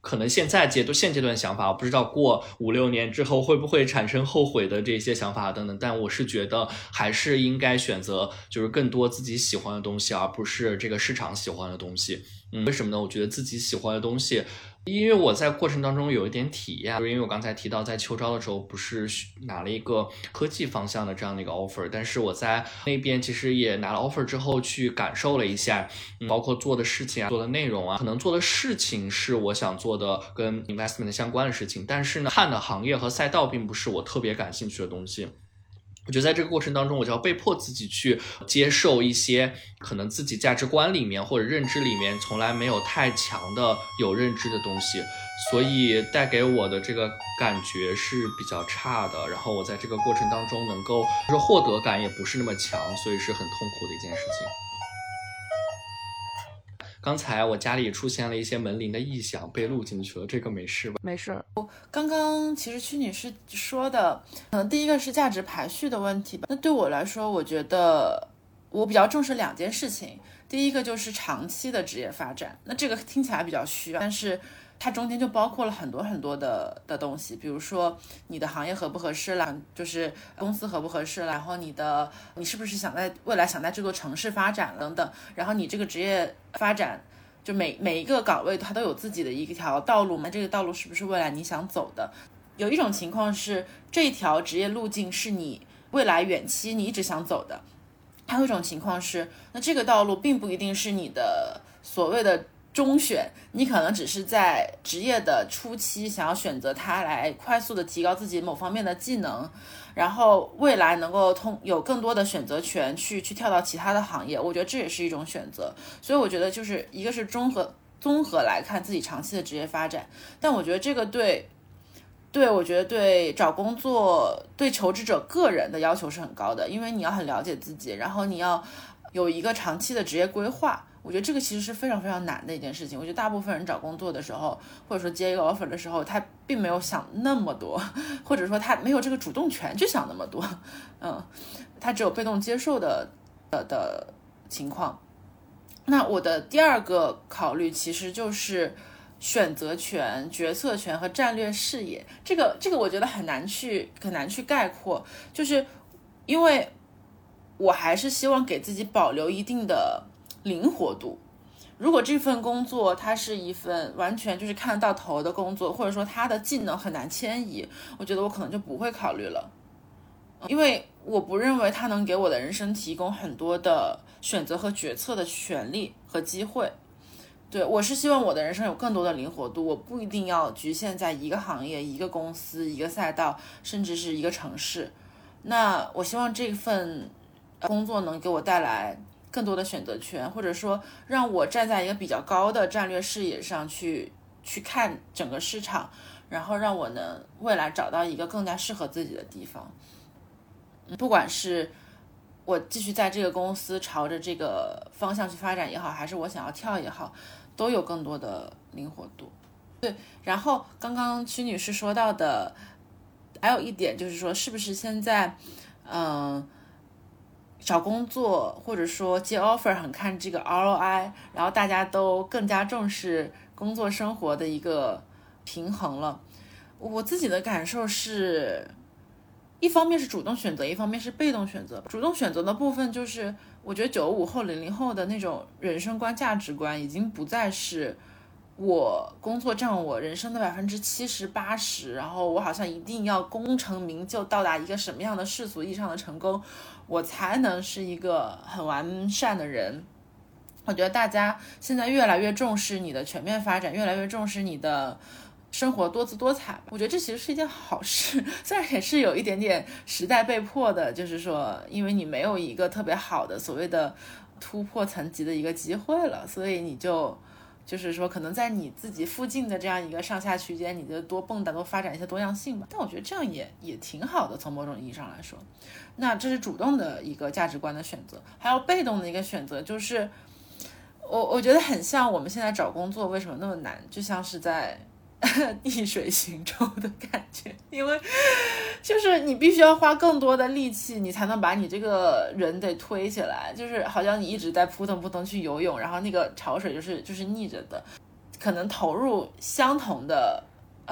S2: 可能现在阶段现阶段想法，我不知道过五六年之后会不会产生后悔的这些想法等等，但我是觉得还是应该选择就是更多自己喜欢的东西，而不是这个市场喜欢的东西。嗯，为什么呢？我觉得自己喜欢的东西。因为我在过程当中有一点体验，就是因为我刚才提到在秋招的时候不是拿了一个科技方向的这样的一个 offer，但是我在那边其实也拿了 offer 之后去感受了一下，包括做的事情啊、做的内容啊，可能做的事情是我想做的跟 investment 相关的事情，但是呢，看的行业和赛道并不是我特别感兴趣的东西。我觉得在这个过程当中，我就要被迫自己去接受一些可能自己价值观里面或者认知里面从来没有太强的有认知的东西，所以带给我的这个感觉是比较差的。然后我在这个过程当中能够就是获得感也不是那么强，所以是很痛苦的一件事情。刚才我家里出现了一些门铃的异响，被录进去了，这个没事吧？
S1: 没事。
S3: 我刚刚其实曲女士说的，可能第一个是价值排序的问题吧。那对我来说，我觉得我比较重视两件事情，第一个就是长期的职业发展。那这个听起来比较虚，但是。它中间就包括了很多很多的的东西，比如说你的行业合不合适啦，就是公司合不合适，然后你的你是不是想在未来想在这座城市发展等等，然后你这个职业发展，就每每一个岗位它都有自己的一条道路嘛，这个道路是不是未来你想走的？有一种情况是这条职业路径是你未来远期你一直想走的，还有一种情况是那这个道路并不一定是你的所谓的。中选，你可能只是在职业的初期想要选择它来快速的提高自己某方面的技能，然后未来能够通有更多的选择权去去跳到其他的行业，我觉得这也是一种选择。所以我觉得就是一个是综合综合来看自己长期的职业发展，但我觉得这个对对我觉得对找工作对求职者个人的要求是很高的，因为你要很了解自己，然后你要有一个长期的职业规划。我觉得这个其实是非常非常难的一件事情。我觉得大部分人找工作的时候，或者说接一个 offer 的时候，他并没有想那么多，或者说他没有这个主动权去想那么多，嗯，他只有被动接受的的的情况。那我的第二个考虑其实就是选择权、决策权和战略视野。这个这个我觉得很难去很难去概括，就是因为我还是希望给自己保留一定的灵活度。如果这份工作它是一份完全就是看得到头的工作，或者说它的技能很难迁移，我觉得我可能就不会考虑了，因为我不认为它能给我的人生提供很多的选择和决策的权利和机会。对我是希望我的人生有更多的灵活度，我不一定要局限在一个行业、一个公司、一个赛道，甚至是一个城市。那我希望这份工作能给我带来。更多的选择权，或者说让我站在一个比较高的战略视野上去去看整个市场，然后让我能未来找到一个更加适合自己的地方。不管是我继续在这个公司朝着这个方向去发展也好，还是我想要跳也好，都有更多的灵活度。对，然后刚刚曲女士说到的还有一点就是说，是不是现在，嗯。找工作或者说接 offer 很看这个 ROI，然后大家都更加重视工作生活的一个平衡了。我自己的感受是，一方面是主动选择，一方面是被动选择。主动选择的部分就是，我觉得九五后、零零后的那种人生观、价值观已经不再是。我工作占我人生的百分之七十八十，然后我好像一定要功成名就，到达一个什么样的世俗意义上的成功，我才能是一个很完善的人。我觉得大家现在越来越重视你的全面发展，越来越重视你的生活多姿多彩。我觉得这其实是一件好事，虽然也是有一点点时代被迫的，就是说，因为你没有一个特别好的所谓的突破层级的一个机会了，所以你就。就是说，可能在你自己附近的这样一个上下区间，你就多蹦跶，多发展一些多样性吧。但我觉得这样也也挺好的，从某种意义上来说。那这是主动的一个价值观的选择，还有被动的一个选择，就是我我觉得很像我们现在找工作为什么那么难，就像是在。逆水行舟的感觉，因为就是你必须要花更多的力气，你才能把你这个人得推起来。就是好像你一直在扑腾扑腾去游泳，然后那个潮水就是就是逆着的，可能投入相同的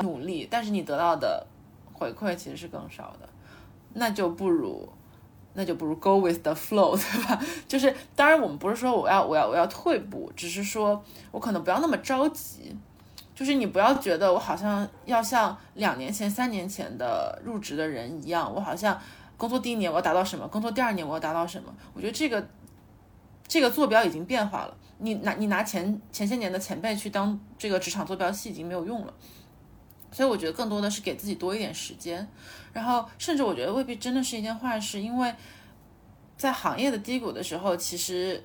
S3: 努力，但是你得到的回馈其实是更少的。那就不如那就不如 go with the flow，对吧？就是当然我们不是说我要我要我要退步，只是说我可能不要那么着急。就是你不要觉得我好像要像两年前、三年前的入职的人一样，我好像工作第一年我要达到什么，工作第二年我要达到什么。我觉得这个这个坐标已经变化了。你拿你拿前前些年的前辈去当这个职场坐标系已经没有用了。所以我觉得更多的是给自己多一点时间，然后甚至我觉得未必真的是一件坏事，因为在行业的低谷的时候，其实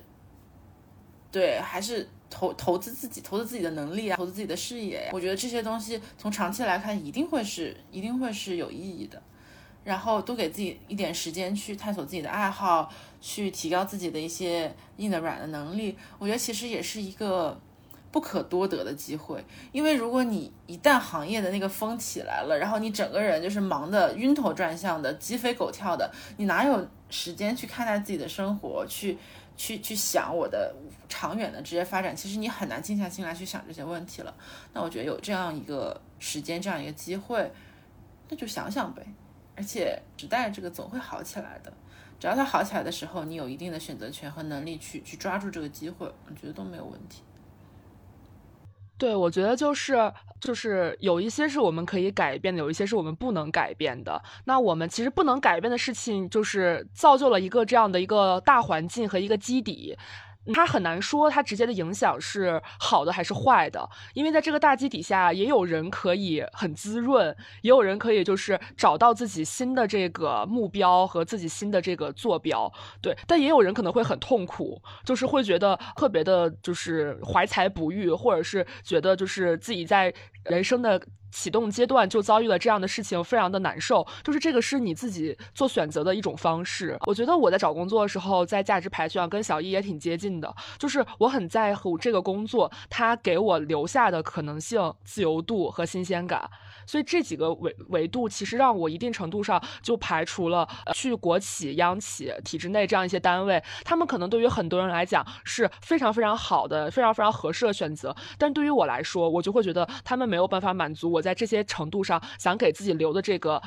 S3: 对还是。投投资自己，投资自己的能力啊，投资自己的事业，我觉得这些东西从长期来看，一定会是一定会是有意义的。然后多给自己一点时间去探索自己的爱好，去提高自己的一些硬的软的能力，我觉得其实也是一个不可多得的机会。因为如果你一旦行业的那个风起来了，然后你整个人就是忙得晕头转向的、鸡飞狗跳的，你哪有时间去看待自己的生活，去？去去想我的长远的职业发展，其实你很难静下心来去想这些问题了。那我觉得有这样一个时间，这样一个机会，那就想想呗。而且时代这个总会好起来的，只要它好起来的时候，你有一定的选择权和能力去去抓住这个机会，我觉得都没有问题。
S1: 对，我觉得就是就是有一些是我们可以改变的，有一些是我们不能改变的。那我们其实不能改变的事情，就是造就了一个这样的一个大环境和一个基底。它很难说它直接的影响是好的还是坏的，因为在这个大基底下，也有人可以很滋润，也有人可以就是找到自己新的这个目标和自己新的这个坐标，对。但也有人可能会很痛苦，就是会觉得特别的，就是怀才不遇，或者是觉得就是自己在人生的。启动阶段就遭遇了这样的事情，非常的难受。就是这个是你自己做选择的一种方式。我觉得我在找工作的时候，在价值排序上跟小易也挺接近的，就是我很在乎这个工作它给我留下的可能性、自由度和新鲜感。所以这几个维维度，其实让我一定程度上就排除了去国企、央企、体制内这样一些单位，他们可能对于很多人来讲是非常非常好的、非常非常合适的选择，但对于我来说，我就会觉得他们没有办法满足我在这些程度上想给自己留的这个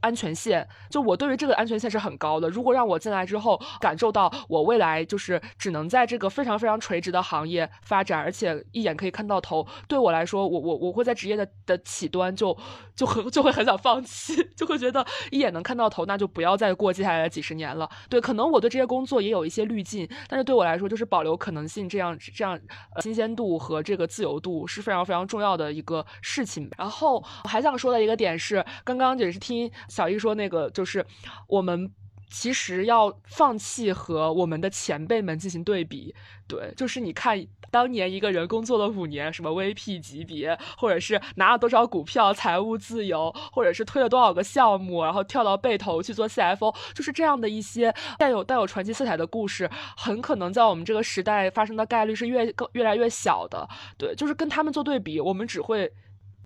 S1: 安全线。就我对于这个安全线是很高的，如果让我进来之后感受到我未来就是只能在这个非常非常垂直的行业发展，而且一眼可以看到头，对我来说，我我我会在职业的的起端就。就很就会很想放弃，就会觉得一眼能看到头，那就不要再过接下来的几十年了。对，可能我对这些工作也有一些滤镜，但是对我来说，就是保留可能性，这样这样新鲜度和这个自由度是非常非常重要的一个事情。然后我还想说的一个点是，刚刚也是听小易说那个，就是我们。其实要放弃和我们的前辈们进行对比，对，就是你看当年一个人工作了五年，什么 VP 级别，或者是拿了多少股票，财务自由，或者是推了多少个项目，然后跳到背头去做 CFO，就是这样的一些带有带有传奇色彩的故事，很可能在我们这个时代发生的概率是越越来越小的。对，就是跟他们做对比，我们只会。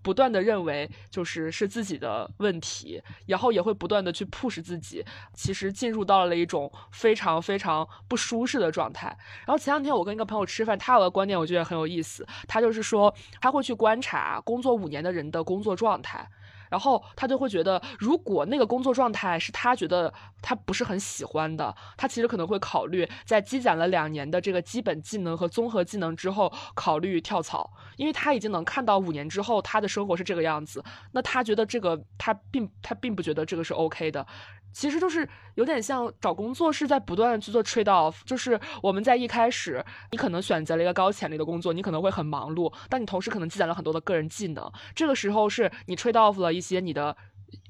S1: 不断的认为就是是自己的问题，然后也会不断的去 push 自己，其实进入到了一种非常非常不舒适的状态。然后前两天我跟一个朋友吃饭，他有个观点我觉得很有意思，他就是说他会去观察工作五年的人的工作状态。然后他就会觉得，如果那个工作状态是他觉得他不是很喜欢的，他其实可能会考虑在积攒了两年的这个基本技能和综合技能之后，考虑跳槽，因为他已经能看到五年之后他的生活是这个样子，那他觉得这个他并他并不觉得这个是 OK 的。其实就是有点像找工作，是在不断的去做 trade off。就是我们在一开始，你可能选择了一个高潜力的工作，你可能会很忙碌，但你同时可能积攒了很多的个人技能。这个时候是你 trade off 了一些你的。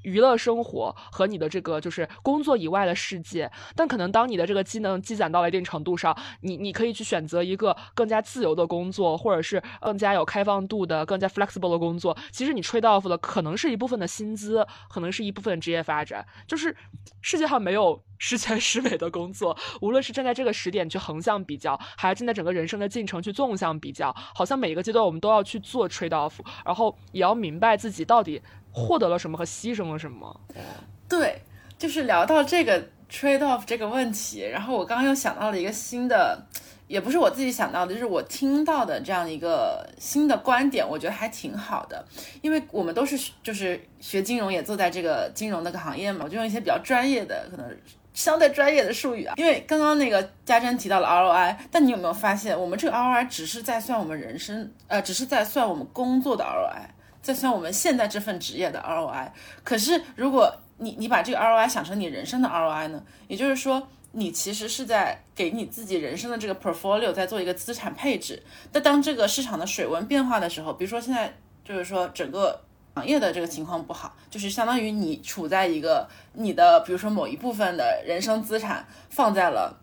S1: 娱乐生活和你的这个就是工作以外的世界，但可能当你的这个技能积攒到了一定程度上，你你可以去选择一个更加自由的工作，或者是更加有开放度的、更加 flexible 的工作。其实你 trade off 的可能是一部分的薪资，可能是一部分职业发展。就是世界上没有十全十美的工作，无论是站在这个时点去横向比较，还是站在整个人生的进程去纵向比较，好像每一个阶段我们都要去做 trade off，然后也要明白自己到底。获得了什么和牺牲了什么？
S3: 对，就是聊到这个 trade off 这个问题，然后我刚刚又想到了一个新的，也不是我自己想到的，就是我听到的这样一个新的观点，我觉得还挺好的，因为我们都是就是学金融，也做在这个金融那个行业嘛，我就用一些比较专业的，可能相对专业的术语啊。因为刚刚那个家珍提到了 ROI，但你有没有发现，我们这个 ROI 只是在算我们人生，呃，只是在算我们工作的 ROI。在算我们现在这份职业的 ROI，可是如果你你把这个 ROI 想成你人生的 ROI 呢？也就是说，你其实是在给你自己人生的这个 portfolio 在做一个资产配置。那当这个市场的水温变化的时候，比如说现在就是说整个行业的这个情况不好，就是相当于你处在一个你的比如说某一部分的人生资产放在了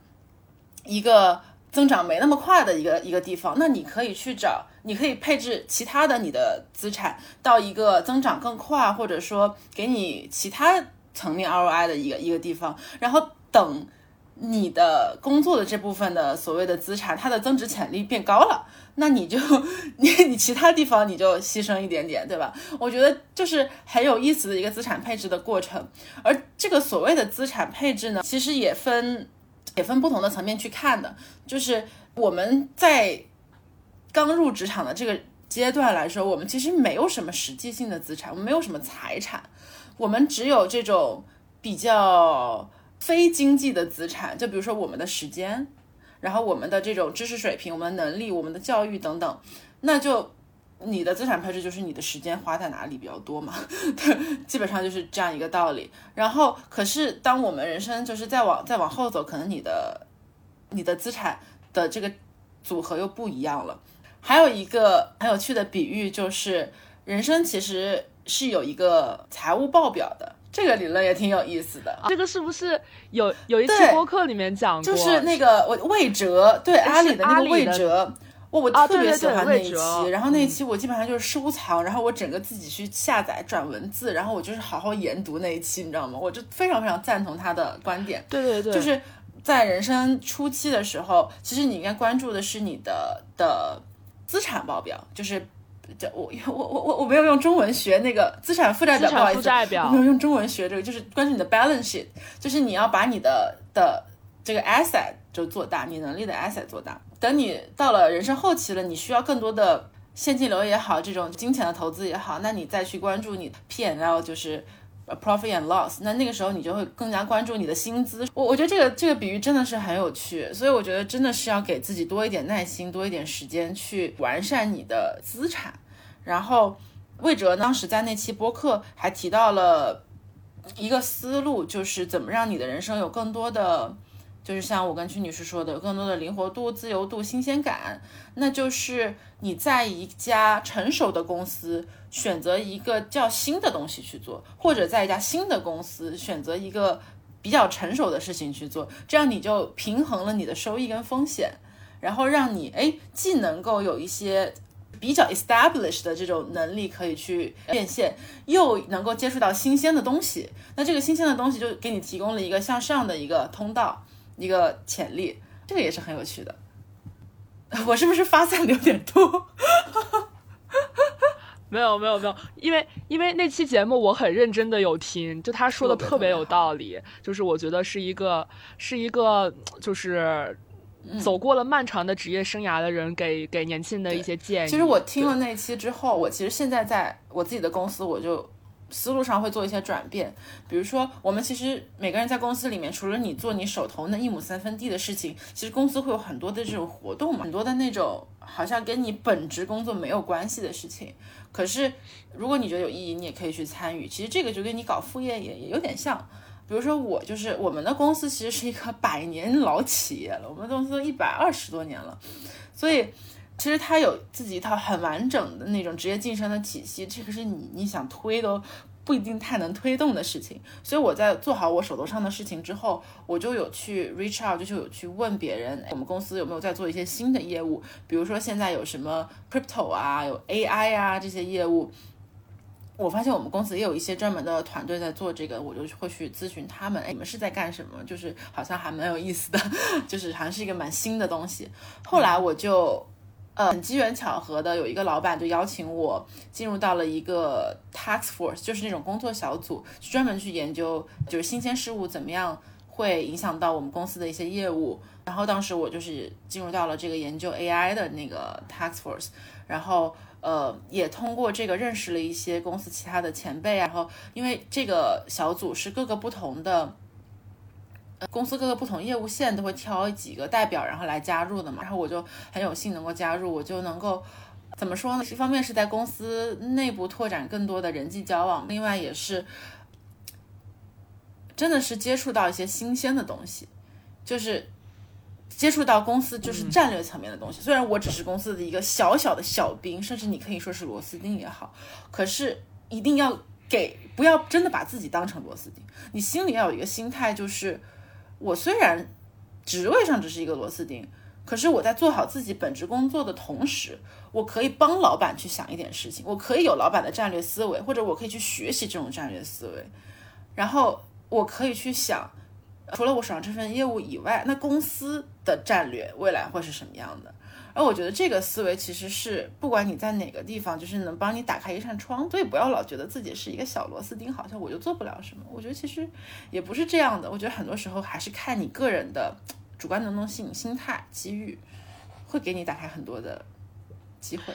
S3: 一个增长没那么快的一个一个地方，那你可以去找。你可以配置其他的你的资产到一个增长更快，或者说给你其他层面 ROI 的一个一个地方，然后等你的工作的这部分的所谓的资产，它的增值潜力变高了，那你就 你你其他地方你就牺牲一点点，对吧？我觉得就是很有意思的一个资产配置的过程，而这个所谓的资产配置呢，其实也分也分不同的层面去看的，就是我们在。刚入职场的这个阶段来说，我们其实没有什么实际性的资产，我们没有什么财产，我们只有这种比较非经济的资产，就比如说我们的时间，然后我们的这种知识水平、我们能力、我们的教育等等。那就你的资产配置就是你的时间花在哪里比较多嘛？对，基本上就是这样一个道理。然后，可是当我们人生就是再往再往后走，可能你的你的资产的这个组合又不一样了。还有一个很有趣的比喻，就是人生其实是有一个财务报表的，这个理论也挺有意思的。
S1: 这个是不是有有一期播客里面讲
S3: 过？就是那个我魏哲，对阿里的那个魏哲，我我特别喜欢那一期。然后那一期我基本上就是收藏，然后我整个自己去下载转文字，然后我就是好好研读那一期，你知道吗？我就非常非常赞同他的观点。
S1: 对对对，
S3: 就是。在人生初期的时候，其实你应该关注的是你的的资产报表，就是叫我我我我我没有用中文学那个资产负债表，不好意思，我没有用中文学这个，就是关注你的 balance sheet，就是你要把你的的这个 asset 就做大，你能力的 asset 做大。等你到了人生后期了，你需要更多的现金流也好，这种金钱的投资也好，那你再去关注你 P and L，就是。Profit and loss，那那个时候你就会更加关注你的薪资。我我觉得这个这个比喻真的是很有趣，所以我觉得真的是要给自己多一点耐心，多一点时间去完善你的资产。然后魏哲当时在那期播客还提到了一个思路，就是怎么让你的人生有更多的。就是像我跟曲女士说的，有更多的灵活度、自由度、新鲜感，那就是你在一家成熟的公司选择一个较新的东西去做，或者在一家新的公司选择一个比较成熟的事情去做，这样你就平衡了你的收益跟风险，然后让你哎既能够有一些比较 established 的这种能力可以去变现，又能够接触到新鲜的东西，那这个新鲜的东西就给你提供了一个向上的一个通道。一个潜力，这个也是很有趣的。我是不是发散的有点多？
S1: 没有没有没有，因为因为那期节目我很认真的有听，就他说的特别有道理，就是我觉得是一个是一个就是走过了漫长的职业生涯的人给给年轻的一些建议。
S3: 其实我听了那期之后，我其实现在在我自己的公司，我就。思路上会做一些转变，比如说，我们其实每个人在公司里面，除了你做你手头那一亩三分地的事情，其实公司会有很多的这种活动嘛，很多的那种好像跟你本职工作没有关系的事情。可是如果你觉得有意义，你也可以去参与。其实这个就跟你搞副业也也有点像。比如说我就是我们的公司其实是一个百年老企业了，我们公司一百二十多年了，所以。其实他有自己一套很完整的那种职业晋升的体系，这个是你你想推都不一定太能推动的事情。所以我在做好我手头上的事情之后，我就有去 reach out，就是有去问别人，我们公司有没有在做一些新的业务，比如说现在有什么 crypto 啊，有 AI 啊这些业务。我发现我们公司也有一些专门的团队在做这个，我就会去咨询他们，你们是在干什么？就是好像还蛮有意思的，就是好像是一个蛮新的东西。后来我就。呃，很机缘巧合的，有一个老板就邀请我进入到了一个 task force，就是那种工作小组，专门去研究就是新鲜事物怎么样会影响到我们公司的一些业务。然后当时我就是进入到了这个研究 AI 的那个 task force，然后呃也通过这个认识了一些公司其他的前辈啊。然后因为这个小组是各个不同的。公司各个不同业务线都会挑几个代表，然后来加入的嘛。然后我就很有幸能够加入，我就能够怎么说呢？一方面是在公司内部拓展更多的人际交往，另外也是真的是接触到一些新鲜的东西，就是接触到公司就是战略层面的东西。虽然我只是公司的一个小小的小兵，甚至你可以说是螺丝钉也好，可是一定要给不要真的把自己当成螺丝钉，你心里要有一个心态就是。我虽然职位上只是一个螺丝钉，可是我在做好自己本职工作的同时，我可以帮老板去想一点事情，我可以有老板的战略思维，或者我可以去学习这种战略思维，然后我可以去想，除了我手上这份业务以外，那公司的战略未来会是什么样的？而我觉得这个思维其实是，不管你在哪个地方，就是能帮你打开一扇窗。所以不要老觉得自己是一个小螺丝钉，好像我就做不了什么。我觉得其实也不是这样的。我觉得很多时候还是看你个人的主观能动性、心态、机遇，会给你打开很多的机会。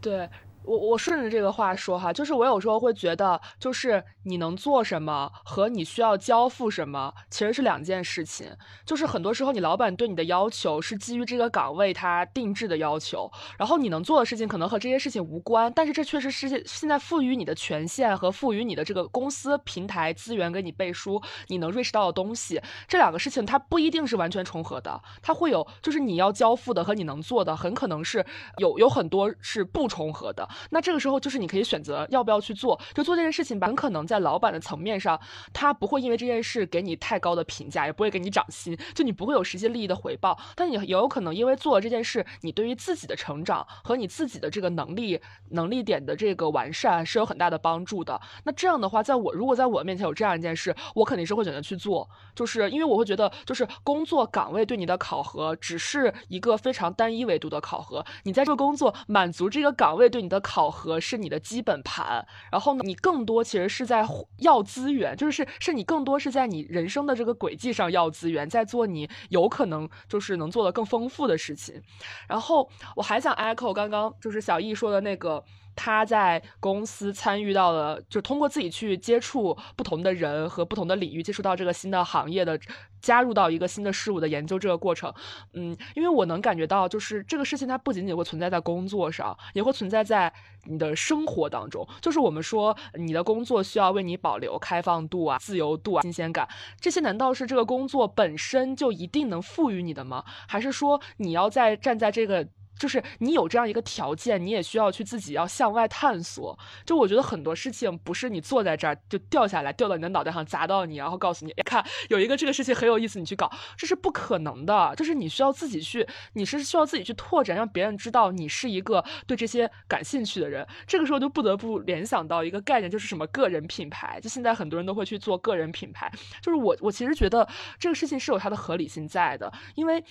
S1: 对。我我顺着这个话说哈，就是我有时候会觉得，就是你能做什么和你需要交付什么其实是两件事情。就是很多时候你老板对你的要求是基于这个岗位他定制的要求，然后你能做的事情可能和这些事情无关，但是这确实是现在赋予你的权限和赋予你的这个公司平台资源给你背书，你能 reach 到的东西，这两个事情它不一定是完全重合的，它会有就是你要交付的和你能做的很可能是有有很多是不重合的。那这个时候就是你可以选择要不要去做，就做这件事情吧。很可能在老板的层面上，他不会因为这件事给你太高的评价，也不会给你涨薪，就你不会有实际利益的回报。但你也有可能因为做了这件事，你对于自己的成长和你自己的这个能力能力点的这个完善是有很大的帮助的。那这样的话，在我如果在我面前有这样一件事，我肯定是会选择去做，就是因为我会觉得，就是工作岗位对你的考核只是一个非常单一维度的考核，你在这个工作满足这个岗位对你的考核是你的基本盘，然后呢，你更多其实是在要资源，就是是你更多是在你人生的这个轨迹上要资源，在做你有可能就是能做的更丰富的事情。然后我还想 echo 刚刚就是小易说的那个。他在公司参与到了，就通过自己去接触不同的人和不同的领域，接触到这个新的行业的，加入到一个新的事物的研究这个过程。嗯，因为我能感觉到，就是这个事情它不仅仅会存在在工作上，也会存在在你的生活当中。就是我们说，你的工作需要为你保留开放度啊、自由度啊、新鲜感，这些难道是这个工作本身就一定能赋予你的吗？还是说你要在站在这个？就是你有这样一个条件，你也需要去自己要向外探索。就我觉得很多事情不是你坐在这儿就掉下来，掉到你的脑袋上砸到你，然后告诉你，看有一个这个事情很有意思，你去搞，这是不可能的。就是你需要自己去，你是需要自己去拓展，让别人知道你是一个对这些感兴趣的人。这个时候就不得不联想到一个概念，就是什么个人品牌。就现在很多人都会去做个人品牌。就是我我其实觉得这个事情是有它的合理性在的，因为。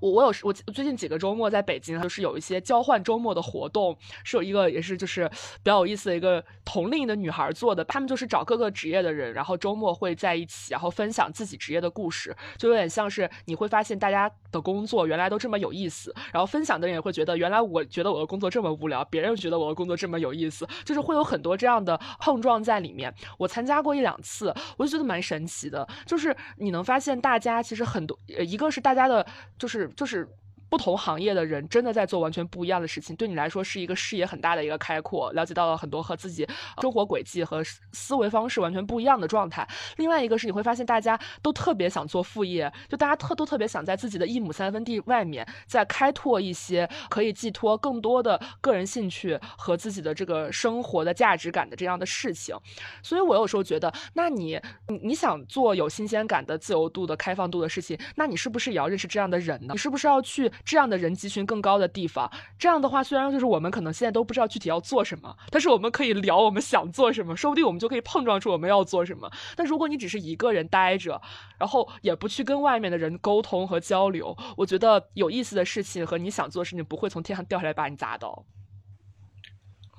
S1: 我我有我最近几个周末在北京，就是有一些交换周末的活动，是有一个也是就是比较有意思的一个同龄的女孩做的。他们就是找各个职业的人，然后周末会在一起，然后分享自己职业的故事，就有点像是你会发现大家的工作原来都这么有意思，然后分享的人也会觉得原来我觉得我的工作这么无聊，别人觉得我的工作这么有意思，就是会有很多这样的碰撞在里面。我参加过一两次，我就觉得蛮神奇的，就是你能发现大家其实很多，一个是大家的，就是。就是。不同行业的人真的在做完全不一样的事情，对你来说是一个视野很大的一个开阔，了解到了很多和自己生活轨迹和思维方式完全不一样的状态。另外一个是你会发现大家都特别想做副业，就大家特都特别想在自己的一亩三分地外面再开拓一些可以寄托更多的个人兴趣和自己的这个生活的价值感的这样的事情。所以我有时候觉得，那你你你想做有新鲜感的、自由度的、开放度的事情，那你是不是也要认识这样的人呢？你是不是要去？这样的人集群更高的地方，这样的话，虽然就是我们可能现在都不知道具体要做什么，但是我们可以聊我们想做什么，说不定我们就可以碰撞出我们要做什么。但如果你只是一个人待着，然后也不去跟外面的人沟通和交流，我觉得有意思的事情和你想做的事情不会从天上掉下来把你砸到。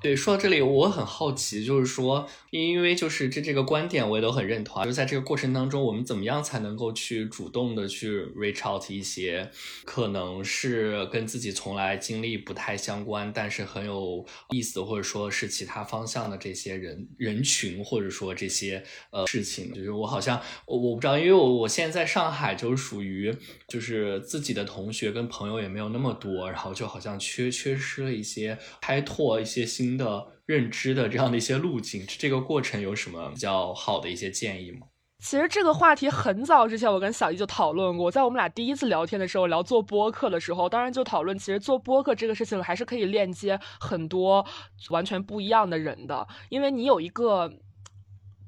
S2: 对，说到这里，我很好奇，就是说，因为就是这这个观点，我也都很认同。就在这个过程当中，我们怎么样才能够去主动的去 reach out 一些可能是跟自己从来经历不太相关，但是很有意思，或者说是其他方向的这些人人群，或者说这些呃事情。就是我好像我我不知道，因为我我现在在上海，就是属于就是自己的同学跟朋友也没有那么多，然后就好像缺缺失了一些开拓一些新的认知的这样的一些路径，这个过程有什么比较好的一些建议吗？
S1: 其实这个话题很早之前我跟小姨就讨论过，在我们俩第一次聊天的时候聊做播客的时候，当然就讨论，其实做播客这个事情还是可以链接很多完全不一样的人的，因为你有一个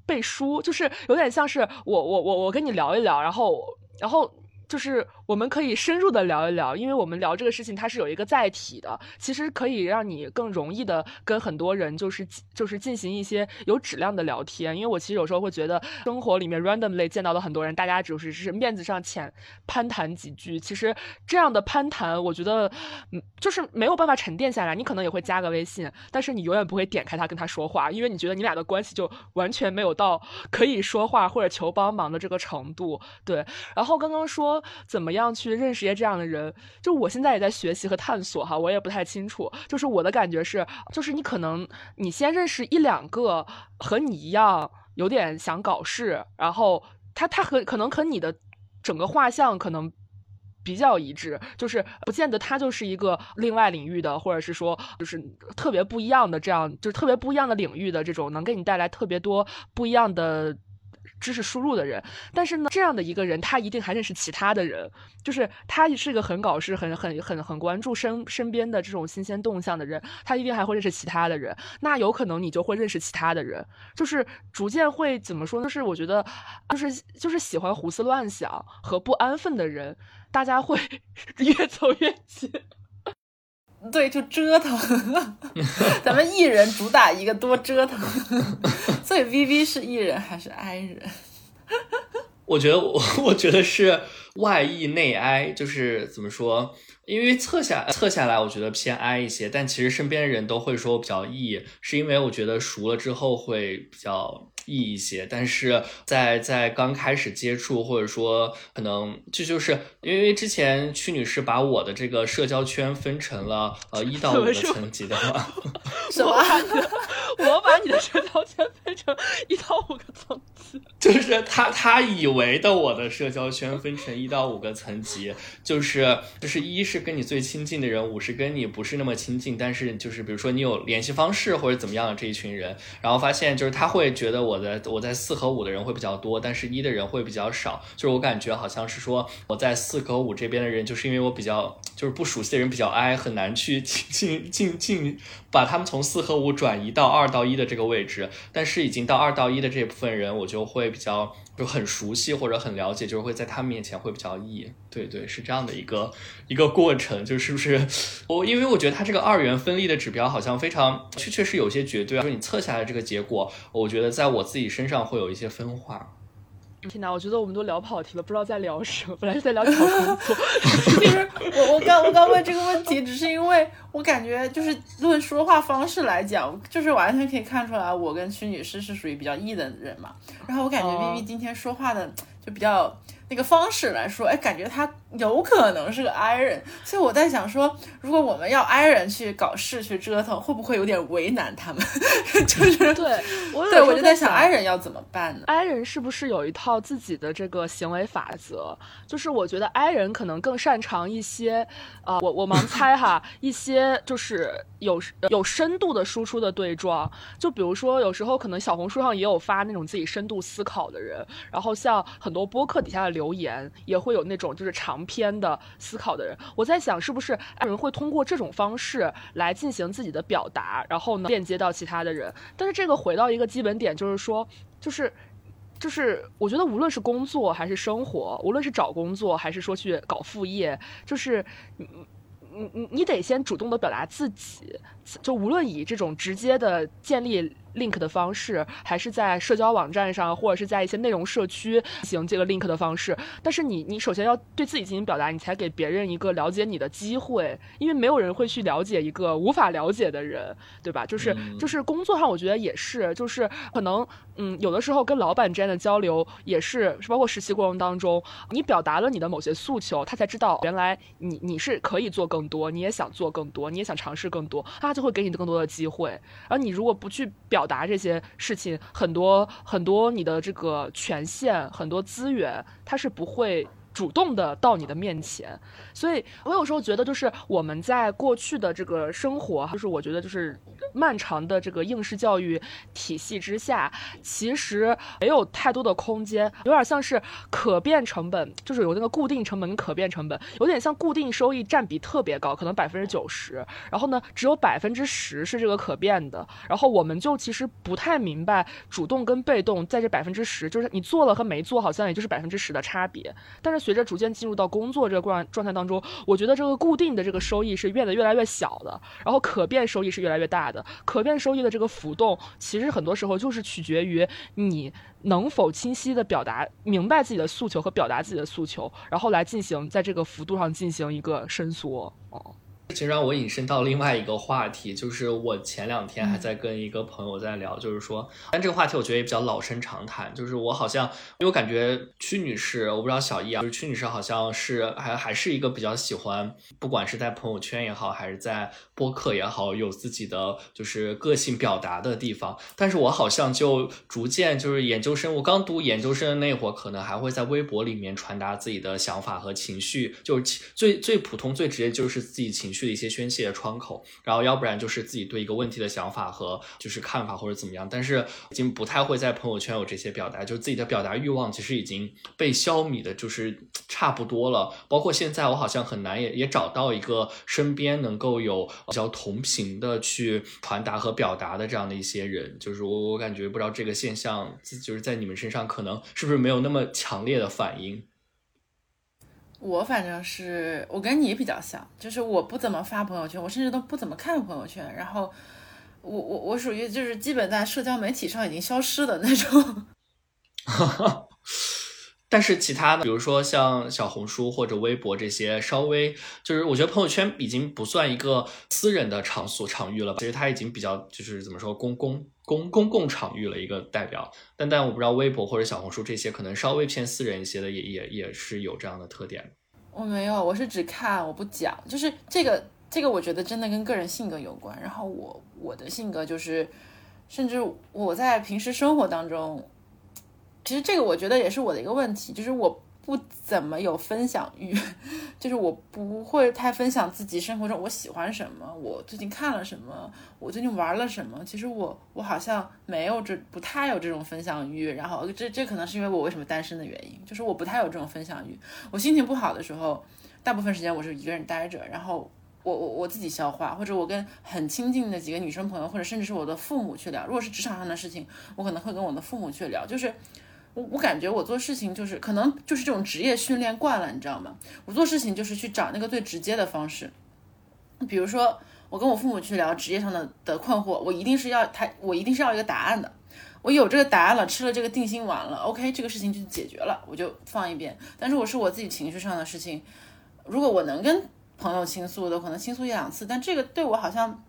S1: 背书，就是有点像是我我我我跟你聊一聊，然后然后。就是我们可以深入的聊一聊，因为我们聊这个事情，它是有一个载体的，其实可以让你更容易的跟很多人就是就是进行一些有质量的聊天。因为我其实有时候会觉得，生活里面 randomly 见到的很多人，大家只是是面子上浅攀谈几句，其实这样的攀谈，我觉得嗯就是没有办法沉淀下来。你可能也会加个微信，但是你永远不会点开他跟他说话，因为你觉得你俩的关系就完全没有到可以说话或者求帮忙的这个程度。对，然后刚刚说。怎么样去认识一些这样的人？就我现在也在学习和探索哈，我也不太清楚。就是我的感觉是，就是你可能你先认识一两个和你一样有点想搞事，然后他他和可能和你的整个画像可能比较一致，就是不见得他就是一个另外领域的，或者是说就是特别不一样的这样，就是特别不一样的领域的这种能给你带来特别多不一样的。知识输入的人。但是呢，这样的一个人，他一定还认识其他的人，就是他是一个很搞事、很很很很关注身身边的这种新鲜动向的人，他一定还会认识其他的人。那有可能你就会认识其他的人，就是逐渐会怎么说呢？就是我觉得，就是就是喜欢胡思乱想和不安分的人，大家会 越走越近。
S3: 对，就折腾。咱们艺人主打一个多折腾，所以 V V 是艺人还是 I 人？
S2: 我觉得我 我觉得是外 E 内 I，就是怎么说？因为测下测下来，我觉得偏 I 一些，但其实身边人都会说我比较 E，是因为我觉得熟了之后会比较。易一些，但是在在刚开始接触，或者说可能这就是因为之前屈女士把我的这个社交圈分成了呃一到五个层级的
S3: 话，什么？
S1: 我把你的社交圈分成一到五个层级，
S2: 就是他他以为的我的社交圈分成一到五个层级，就是就是一是跟你最亲近的人，五是跟你不是那么亲近，但是就是比如说你有联系方式或者怎么样的这一群人，然后发现就是他会觉得我。我的我在四和五的人会比较多，但是一的人会比较少。就是我感觉好像是说我在四和五这边的人，就是因为我比较就是不熟悉的人比较挨，很难去进进进进把他们从四和五转移到二到一的这个位置。但是已经到二到一的这部分人，我就会比较。就很熟悉或者很了解，就是会在他们面前会比较易，对对，是这样的一个一个过程，就是不是 我，因为我觉得它这个二元分立的指标好像非常确确实有些绝对，啊，就是你测下来这个结果，我觉得在我自己身上会有一些分化。
S1: 天哪，我觉得我们都聊跑题了，不知道在聊什么。本来是在聊找工作。
S3: 其实我我刚我刚问这个问题，只是因为我感觉就是论说话方式来讲，就是完全可以看出来，我跟屈女士是属于比较 E 的人嘛。然后我感觉 V V 今天说话的就比较。那个方式来说，哎，感觉他有可能是个 I 人，所以我在想说，如果我们要 I 人去搞事去折腾，会不会有点为难他们？就是
S1: 对，我
S3: 对我就在想 I 人要怎么办呢
S1: ？I 人是不是有一套自己的这个行为法则？就是我觉得 I 人可能更擅长一些，啊，我我盲猜哈，一些就是有有深度的输出的对撞，就比如说有时候可能小红书上也有发那种自己深度思考的人，然后像很多播客底下的。留言也会有那种就是长篇的思考的人，我在想是不是有人会通过这种方式来进行自己的表达，然后呢链接到其他的人。但是这个回到一个基本点，就是说，就是就是我觉得无论是工作还是生活，无论是找工作还是说去搞副业，就是你你你你得先主动的表达自己，就无论以这种直接的建立。Link 的方式，还是在社交网站上，或者是在一些内容社区进行这个 link 的方式。但是你，你首先要对自己进行表达，你才给别人一个了解你的机会。因为没有人会去了解一个无法了解的人，对吧？就是，就是工作上，我觉得也是，就是可能，嗯，有的时候跟老板之间的交流也是，是包括实习过程当中，你表达了你的某些诉求，他才知道原来你你是可以做更多，你也想做更多，你也想尝试更多，他就会给你更多的机会。而你如果不去表，表达这些事情，很多很多你的这个权限，很多资源，它是不会。主动的到你的面前，所以我有时候觉得，就是我们在过去的这个生活，就是我觉得就是漫长的这个应试教育体系之下，其实没有太多的空间，有点像是可变成本，就是有那个固定成本跟可变成本，有点像固定收益占比特别高，可能百分之九十，然后呢，只有百分之十是这个可变的，然后我们就其实不太明白主动跟被动在这百分之十，就是你做了和没做，好像也就是百分之十的差别，但是。随着逐渐进入到工作这个状状态当中，我觉得这个固定的这个收益是变得越来越小的，然后可变收益是越来越大的。可变收益的这个浮动，其实很多时候就是取决于你能否清晰的表达明白自己的诉求和表达自己的诉求，然后来进行在这个幅度上进行一个伸缩。哦。
S2: 其实让我引申到另外一个话题，就是我前两天还在跟一个朋友在聊，就是说，但这个话题我觉得也比较老生常谈，就是我好像，因为我感觉屈女士，我不知道小易啊，就是屈女士好像是还还是一个比较喜欢，不管是在朋友圈也好，还是在播客也好，有自己的就是个性表达的地方，但是我好像就逐渐就是研究生，我刚读研究生的那会儿，可能还会在微博里面传达自己的想法和情绪，就是最最普通最直接就是自己情绪。的一些宣泄窗口，然后要不然就是自己对一个问题的想法和就是看法或者怎么样，但是已经不太会在朋友圈有这些表达，就自己的表达欲望其实已经被消弭的，就是差不多了。包括现在我好像很难也也找到一个身边能够有比较同频的去传达和表达的这样的一些人，就是我我感觉不知道这个现象就是在你们身上可能是不是没有那么强烈的反应。
S3: 我反正是我跟你比较像，就是我不怎么发朋友圈，我甚至都不怎么看朋友圈。然后我我我属于就是基本在社交媒体上已经消失的那种。
S2: 但是其他的，比如说像小红书或者微博这些，稍微就是我觉得朋友圈已经不算一个私人的场所场域了吧，其实它已经比较就是怎么说公公公公共场域了一个代表。但但我不知道微博或者小红书这些可能稍微偏私人一些的，也也也是有这样的特点。
S3: 我没有，我是只看我不讲，就是这个这个我觉得真的跟个人性格有关。然后我我的性格就是，甚至我在平时生活当中。其实这个我觉得也是我的一个问题，就是我不怎么有分享欲，就是我不会太分享自己生活中我喜欢什么，我最近看了什么，我最近玩了什么。其实我我好像没有这不太有这种分享欲，然后这这可能是因为我为什么单身的原因，就是我不太有这种分享欲。我心情不好的时候，大部分时间我是一个人待着，然后我我我自己消化，或者我跟很亲近的几个女生朋友，或者甚至是我的父母去聊。如果是职场上的事情，我可能会跟我的父母去聊，就是。我我感觉我做事情就是可能就是这种职业训练惯了，你知道吗？我做事情就是去找那个最直接的方式。比如说，我跟我父母去聊职业上的的困惑，我一定是要他，我一定是要一个答案的。我有这个答案了，吃了这个定心丸了，OK，这个事情就解决了，我就放一边。但是我是我自己情绪上的事情，如果我能跟朋友倾诉的，可能倾诉一两次，但这个对我好像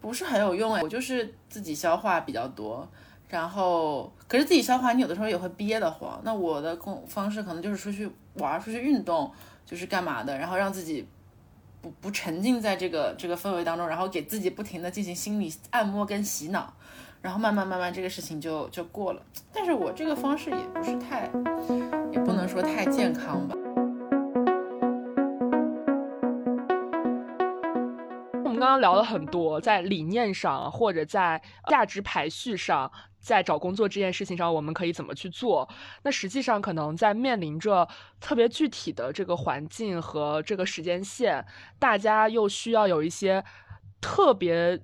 S3: 不是很有用哎，我就是自己消化比较多。然后，可是自己消化，你有的时候也会憋得慌。那我的工方式可能就是出去玩，出去运动，就是干嘛的，然后让自己不不沉浸在这个这个氛围当中，然后给自己不停的进行心理按摩跟洗脑，然后慢慢慢慢这个事情就就过了。但是我这个方式也不是太，也不能说太健康吧。
S1: 我们刚刚聊了很多，在理念上或者在价值排序上。在找工作这件事情上，我们可以怎么去做？那实际上可能在面临着特别具体的这个环境和这个时间线，大家又需要有一些特别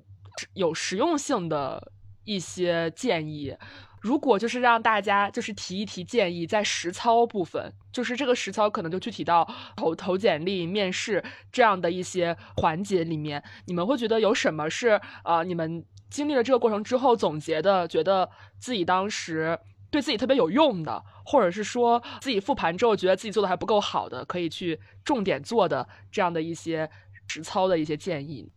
S1: 有实用性的一些建议。如果就是让大家就是提一提建议，在实操部分，就是这个实操可能就具体到投投简历、面试这样的一些环节里面，你们会觉得有什么是呃你们？经历了这个过程之后，总结的觉得自己当时对自己特别有用的，或者是说自己复盘之后觉得自己做的还不够好的，可以去重点做的这样的一些实操的一些建议。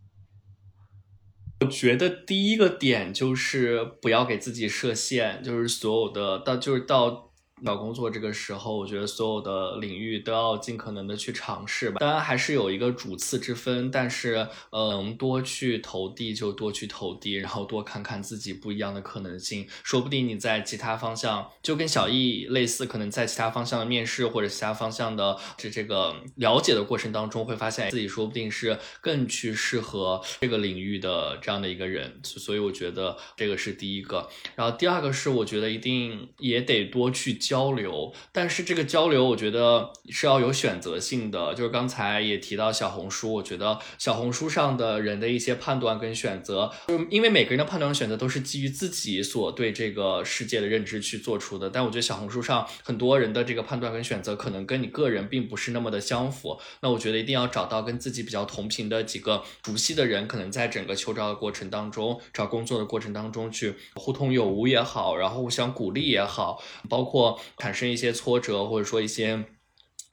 S2: 我觉得第一个点就是不要给自己设限，就是所有的到就是到。找工作这个时候，我觉得所有的领域都要尽可能的去尝试吧。当然还是有一个主次之分，但是嗯，多去投递就多去投递，然后多看看自己不一样的可能性。说不定你在其他方向就跟小易类似，可能在其他方向的面试或者其他方向的这这个了解的过程当中，会发现自己说不定是更去适合这个领域的这样的一个人。所以我觉得这个是第一个。然后第二个是我觉得一定也得多去。交流，但是这个交流我觉得是要有选择性的。就是刚才也提到小红书，我觉得小红书上的人的一些判断跟选择，就因为每个人的判断和选择都是基于自己所对这个世界的认知去做出的。但我觉得小红书上很多人的这个判断跟选择，可能跟你个人并不是那么的相符。那我觉得一定要找到跟自己比较同频的几个熟悉的人，可能在整个求招的过程当中，找工作的过程当中去互通有无也好，然后互相鼓励也好，包括。产生一些挫折，或者说一些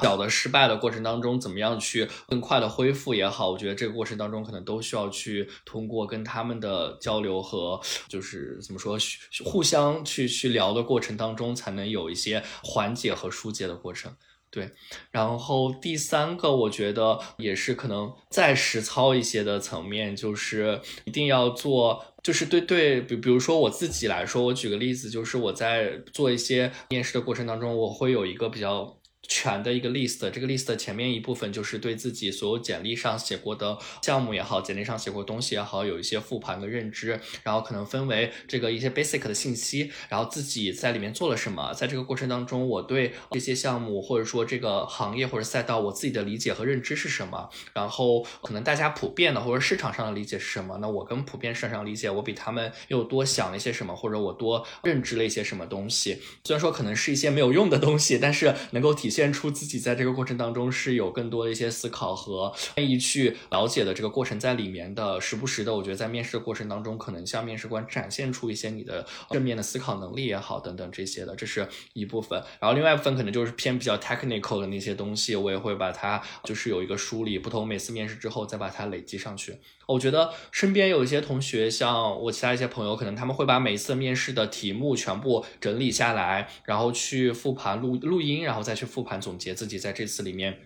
S2: 小的失败的过程当中，怎么样去更快的恢复也好，我觉得这个过程当中可能都需要去通过跟他们的交流和就是怎么说互相去去聊的过程当中，才能有一些缓解和疏解的过程。对，然后第三个我觉得也是可能再实操一些的层面，就是一定要做。就是对对，比比如说我自己来说，我举个例子，就是我在做一些面试的过程当中，我会有一个比较全的一个 list，这个 list 前面一部分就是对自己所有简历上写过的项目也好，简历上写过东西也好，有一些复盘的认知，然后可能分为这个一些 basic 的信息，然后自己在里面做了什么，在这个过程当中，我对这些项目或者说这个行业或者赛道我自己的理解和认知是什么，然后可能大家普遍的或者市场上的理解是什么，那我跟普遍市场上理解，我比他们又多想了一些什么，或者我多认知了一些什么东西，虽然说可能是一些没有用的东西，但是能够体现。现出自己在这个过程当中是有更多的一些思考和愿意去了解的这个过程在里面的，时不时的，我觉得在面试的过程当中，可能向面试官展现出一些你的正面的思考能力也好，等等这些的，这是一部分。然后另外一部分可能就是偏比较 technical 的那些东西，我也会把它就是有一个梳理，不同每次面试之后再把它累积上去。我觉得身边有一些同学，像我其他一些朋友，可能他们会把每次面试的题目全部整理下来，然后去复盘录录音，然后再去复盘总结自己在这次里面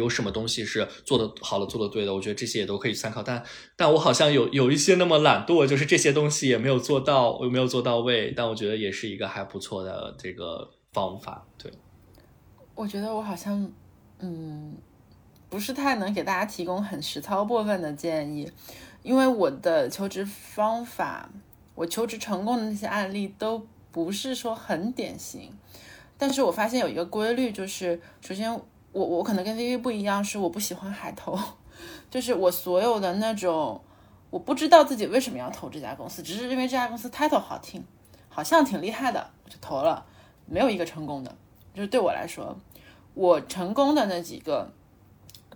S2: 有什么东西是做的好的、做的对的。我觉得这些也都可以参考。但但我好像有有一些那么懒惰，就是这些东西也没有做到，有没有做到位。但我觉得也是一个还不错的这个方法。对，
S3: 我觉得我好像嗯。不是太能给大家提供很实操部分的建议，因为我的求职方法，我求职成功的那些案例都不是说很典型。但是我发现有一个规律，就是首先我我可能跟 V V 不一样，是我不喜欢海投，就是我所有的那种我不知道自己为什么要投这家公司，只是因为这家公司 title 好听，好像挺厉害的，我就投了，没有一个成功的。就是对我来说，我成功的那几个。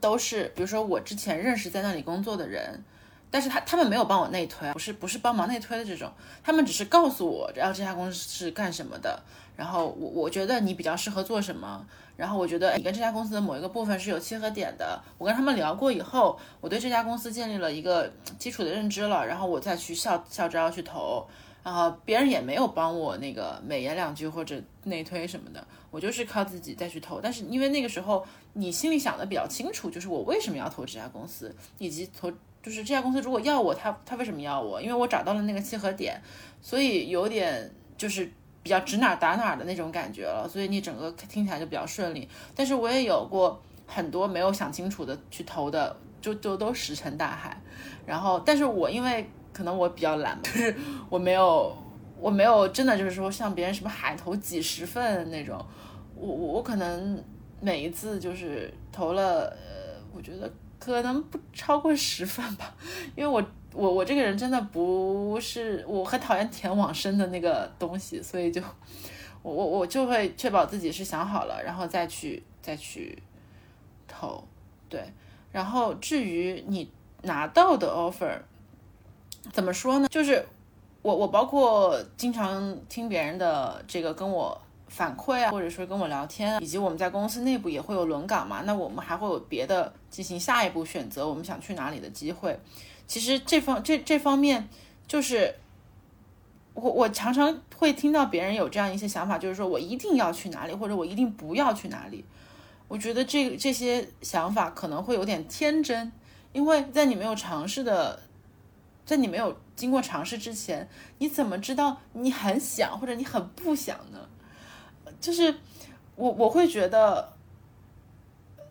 S3: 都是，比如说我之前认识在那里工作的人，但是他他们没有帮我内推，不是不是帮忙内推的这种，他们只是告诉我，然后这家公司是干什么的，然后我我觉得你比较适合做什么，然后我觉得你跟这家公司的某一个部分是有契合点的，我跟他们聊过以后，我对这家公司建立了一个基础的认知了，然后我再去校校招去投。然后别人也没有帮我那个美言两句或者内推什么的，我就是靠自己再去投。但是因为那个时候你心里想的比较清楚，就是我为什么要投这家公司，以及投就是这家公司如果要我，他他为什么要我？因为我找到了那个契合点，所以有点就是比较指哪打哪的那种感觉了。所以你整个听起来就比较顺利。但是我也有过很多没有想清楚的去投的，就就都石沉大海。然后，但是我因为。可能我比较懒，就是我没有，我没有真的就是说像别人什么海投几十份那种，我我我可能每一次就是投了，呃，我觉得可能不超过十份吧，因为我我我这个人真的不是，我很讨厌填往生的那个东西，所以就我我我就会确保自己是想好了，然后再去再去投，对，然后至于你拿到的 offer。怎么说呢？就是我我包括经常听别人的这个跟我反馈啊，或者说跟我聊天，以及我们在公司内部也会有轮岗嘛。那我们还会有别的进行下一步选择，我们想去哪里的机会。其实这方这这方面，就是我我常常会听到别人有这样一些想法，就是说我一定要去哪里，或者我一定不要去哪里。我觉得这这些想法可能会有点天真，因为在你没有尝试的。在你没有经过尝试之前，你怎么知道你很想或者你很不想呢？就是我我会觉得，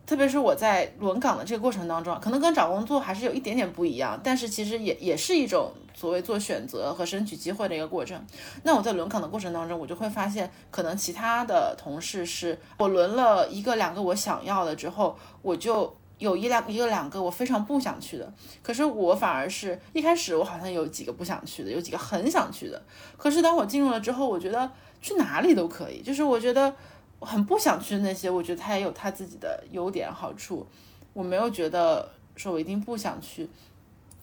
S3: 特别是我在轮岗的这个过程当中，可能跟找工作还是有一点点不一样，但是其实也也是一种所谓做选择和争取机会的一个过程。那我在轮岗的过程当中，我就会发现，可能其他的同事是我轮了一个两个我想要的之后，我就。有一两一个两个我非常不想去的，可是我反而是一开始我好像有几个不想去的，有几个很想去的。可是当我进入了之后，我觉得去哪里都可以，就是我觉得很不想去那些，我觉得他也有他自己的优点好处。我没有觉得说我一定不想去，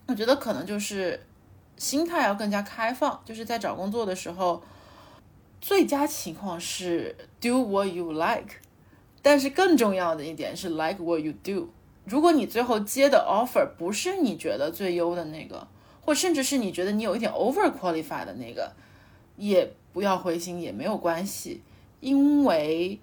S3: 我觉得可能就是心态要更加开放，就是在找工作的时候，最佳情况是 do what you like，但是更重要的一点是 like what you do。如果你最后接的 offer 不是你觉得最优的那个，或甚至是你觉得你有一点 over qualified 的那个，也不要灰心，也没有关系，因为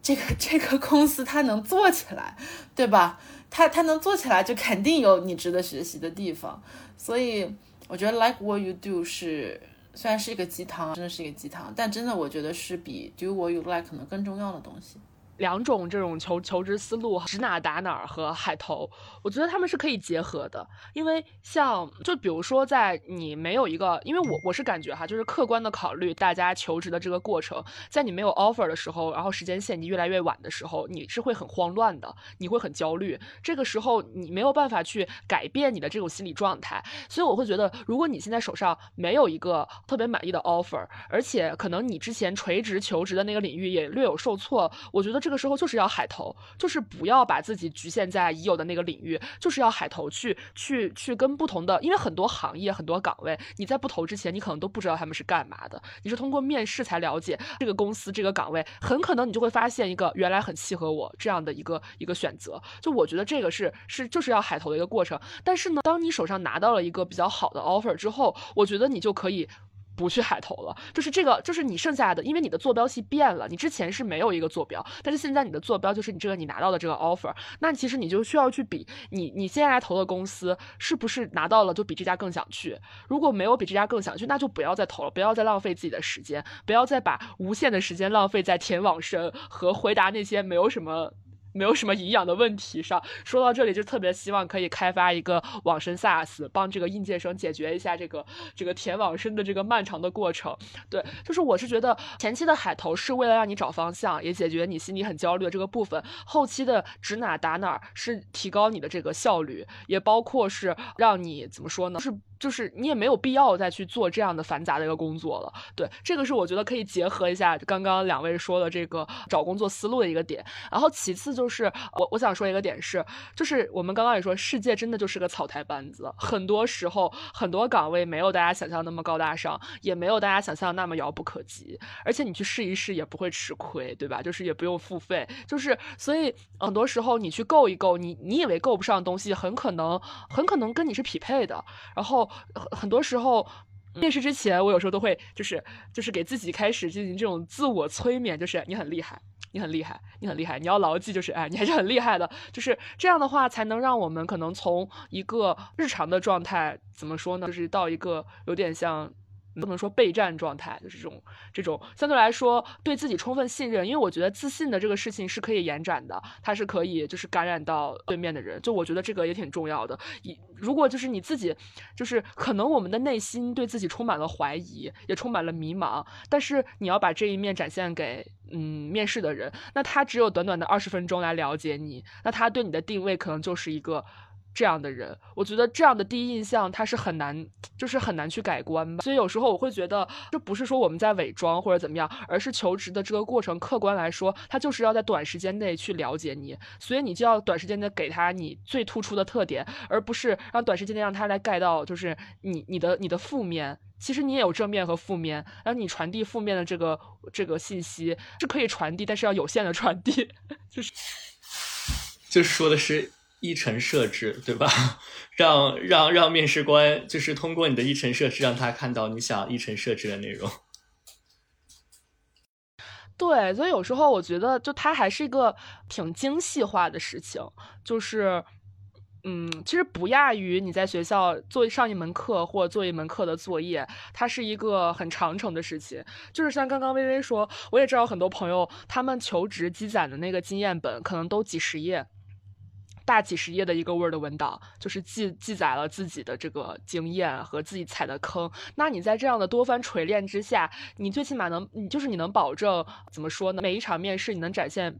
S3: 这个这个公司它能做起来，对吧？它它能做起来，就肯定有你值得学习的地方。所以我觉得 like what you do 是虽然是一个鸡汤，真的是一个鸡汤，但真的我觉得是比 do what you like 可能更重要的东西。
S1: 两种这种求求职思路，指哪打哪儿和海投，我觉得他们是可以结合的。因为像就比如说，在你没有一个，因为我我是感觉哈，就是客观的考虑大家求职的这个过程，在你没有 offer 的时候，然后时间线你越来越晚的时候，你是会很慌乱的，你会很焦虑。这个时候你没有办法去改变你的这种心理状态，所以我会觉得，如果你现在手上没有一个特别满意的 offer，而且可能你之前垂直求职的那个领域也略有受挫，我觉得。这个时候就是要海投，就是不要把自己局限在已有的那个领域，就是要海投去去去跟不同的，因为很多行业很多岗位，你在不投之前，你可能都不知道他们是干嘛的，你是通过面试才了解这个公司这个岗位，很可能你就会发现一个原来很契合我这样的一个一个选择。就我觉得这个是是就是要海投的一个过程。但是呢，当你手上拿到了一个比较好的 offer 之后，我觉得你就可以。不去海投了，就是这个，就是你剩下的，因为你的坐标系变了，你之前是没有一个坐标，但是现在你的坐标就是你这个你拿到的这个 offer，那其实你就需要去比你你现在来投的公司是不是拿到了就比这家更想去，如果没有比这家更想去，那就不要再投了，不要再浪费自己的时间，不要再把无限的时间浪费在填网申和回答那些没有什么。没有什么营养的问题上，说到这里就特别希望可以开发一个网申 SaaS，帮这个应届生解决一下这个这个填网申的这个漫长的过程。对，就是我是觉得前期的海投是为了让你找方向，也解决你心里很焦虑的这个部分；后期的指哪打哪是提高你的这个效率，也包括是让你怎么说呢？是。就是你也没有必要再去做这样的繁杂的一个工作了，对，这个是我觉得可以结合一下刚刚两位说的这个找工作思路的一个点。然后其次就是我我想说一个点是，就是我们刚刚也说，世界真的就是个草台班子，很多时候很多岗位没有大家想象那么高大上，也没有大家想象那么遥不可及，而且你去试一试也不会吃亏，对吧？就是也不用付费，就是所以很多时候你去够一够，你你以为够不上的东西，很可能很可能跟你是匹配的，然后。很很多时候，面试之前，我有时候都会就是就是给自己开始进行这种自我催眠，就是你很厉害，你很厉害，你很厉害，你要牢记，就是哎，你还是很厉害的，就是这样的话，才能让我们可能从一个日常的状态，怎么说呢，就是到一个有点像。不能说备战状态，就是这种这种相对来说对自己充分信任，因为我觉得自信的这个事情是可以延展的，它是可以就是感染到对面的人，就我觉得这个也挺重要的。如果就是你自己，就是可能我们的内心对自己充满了怀疑，也充满了迷茫，但是你要把这一面展现给嗯面试的人，那他只有短短的二十分钟来了解你，那他对你的定位可能就是一个。这样的人，我觉得这样的第一印象他是很难，就是很难去改观吧。所以有时候我会觉得，这不是说我们在伪装或者怎么样，而是求职的这个过程，客观来说，他就是要在短时间内去了解你，所以你就要短时间内给他你最突出的特点，而不是让短时间内让他来盖到就是你你的你的负面。其实你也有正面和负面，然后你传递负面的这个这个信息是可以传递，但是要有限的传递，就是
S2: 就是说的是。议程设置，对吧？让让让面试官就是通过你的议程设置，让他看到你想议程设置的内容。
S1: 对，所以有时候我觉得，就它还是一个挺精细化的事情。就是，嗯，其实不亚于你在学校做上一门课或做一门课的作业，它是一个很长程的事情。就是像刚刚微微说，我也知道很多朋友，他们求职积攒的那个经验本，可能都几十页。大几十页的一个 Word 文档，就是记记载了自己的这个经验和自己踩的坑。那你在这样的多番锤炼之下，你最起码能，你就是你能保证怎么说呢？每一场面试你能展现，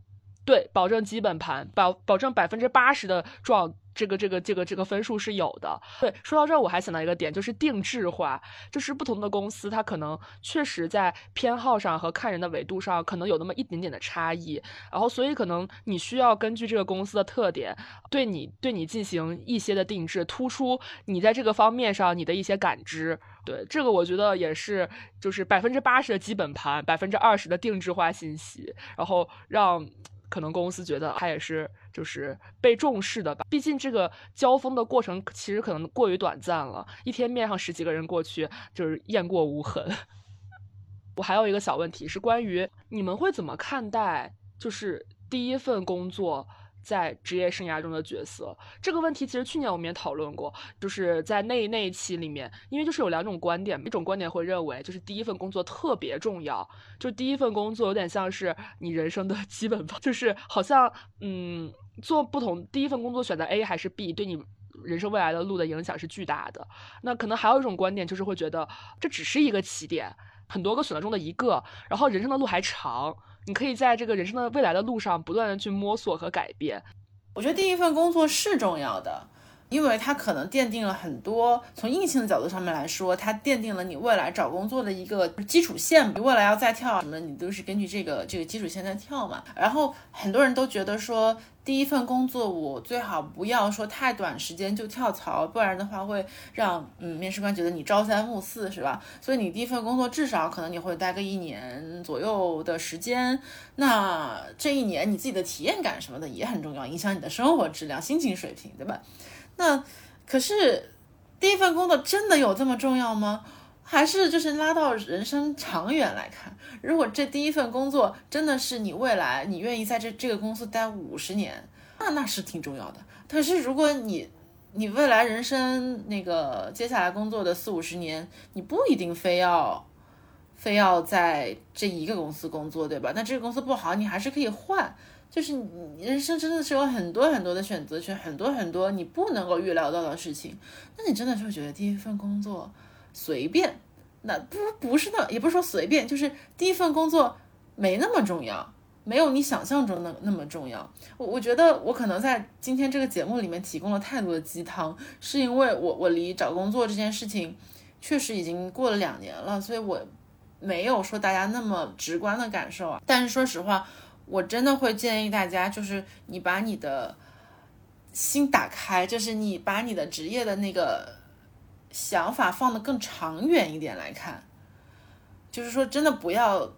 S1: 对，保证基本盘，保保证百分之八十的状。这个这个这个这个分数是有的。对，说到这儿，我还想到一个点，就是定制化，就是不同的公司，它可能确实在偏好上和看人的维度上，可能有那么一点点的差异。然后，所以可能你需要根据这个公司的特点，对你对你进行一些的定制，突出你在这个方面上你的一些感知。对，这个我觉得也是，就是百分之八十的基本盘，百分之二十的定制化信息，然后让。可能公司觉得他也是就是被重视的吧，毕竟这个交锋的过程其实可能过于短暂了，一天面上十几个人过去就是雁过无痕。我还有一个小问题是关于你们会怎么看待，就是第一份工作在职业生涯中的角色。这个问题其实去年我们也讨论过，就是在那那一期里面，因为就是有两种观点，一种观点会认为就是第一份工作特别重要，就第一份工作有点像是你人生的 基本吧，就是好像嗯做不同第一份工作选择 A 还是 B 对你。人生未来的路的影响是巨大的。那可能还有一种观点，就是会觉得这只是一个起点，很多个选择中的一个。然后人生的路还长，你可以在这个人生的未来的路上不断的去摸索和改变。
S3: 我觉得第一份工作是重要的，因为它可能奠定了很多从硬性的角度上面来说，它奠定了你未来找工作的一个基础线。你未来要再跳什么，你都是根据这个这个基础线在跳嘛。然后很多人都觉得说。第一份工作，我最好不要说太短时间就跳槽，不然的话会让嗯面试官觉得你朝三暮四，是吧？所以你第一份工作至少可能你会待个一年左右的时间，那这一年你自己的体验感什么的也很重要，影响你的生活质量、心情水平，对吧？那可是第一份工作真的有这么重要吗？还是就是拉到人生长远来看，如果这第一份工作真的是你未来你愿意在这这个公司待五十年，那那是挺重要的。可是如果你你未来人生那个接下来工作的四五十年，你不一定非要非要在这一个公司工作，对吧？那这个公司不好，你还是可以换。就是你人生真的是有很多很多的选择权，很多很多你不能够预料到的事情，那你真的是觉得第一份工作。随便，那不不是那，也不是说随便，就是第一份工作没那么重要，没有你想象中的那么重要。我我觉得我可能在今天这个节目里面提供了太多的鸡汤，是因为我我离找工作这件事情确实已经过了两年了，所以我没有说大家那么直观的感受啊。但是说实话，我真的会建议大家，就是你把你的心打开，就是你把你的职业的那个。想法放得更长远一点来看，就是说，真的不要，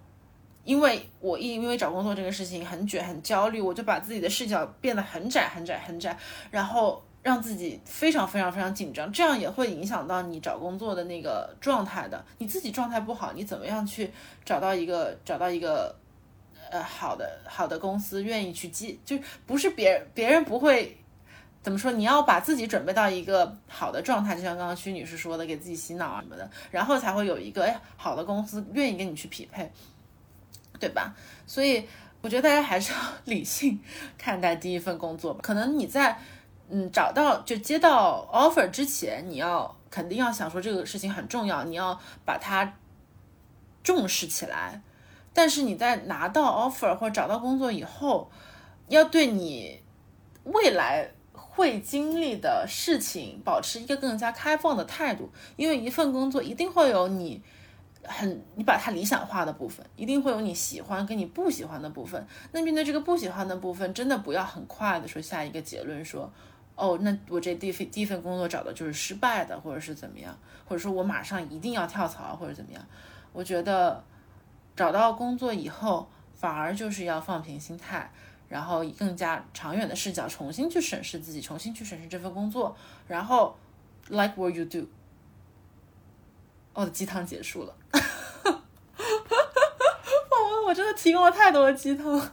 S3: 因为我因因为找工作这个事情很卷很焦虑，我就把自己的视角变得很窄很窄很窄，然后让自己非常非常非常紧张，这样也会影响到你找工作的那个状态的。你自己状态不好，你怎么样去找到一个找到一个呃好的好的公司愿意去接，就不是别人别人不会。怎么说？你要把自己准备到一个好的状态，就像刚刚屈女士说的，给自己洗脑啊什么的，然后才会有一个哎好的公司愿意跟你去匹配，对吧？所以我觉得大家还是要 理性看待第一份工作吧。可能你在嗯找到就接到 offer 之前，你要肯定要想说这个事情很重要，你要把它重视起来。但是你在拿到 offer 或者找到工作以后，要对你未来。会经历的事情，保持一个更加开放的态度，因为一份工作一定会有你很你把它理想化的部分，一定会有你喜欢跟你不喜欢的部分。那面对这个不喜欢的部分，真的不要很快的说下一个结论，说哦，那我这第份第一份工作找的就是失败的，或者是怎么样，或者说我马上一定要跳槽或者怎么样。我觉得找到工作以后，反而就是要放平心态。然后以更加长远的视角重新去审视自己，重新去审视这份工作，然后 like what you do。我的鸡汤结束了，我我真的提供了太多的鸡汤。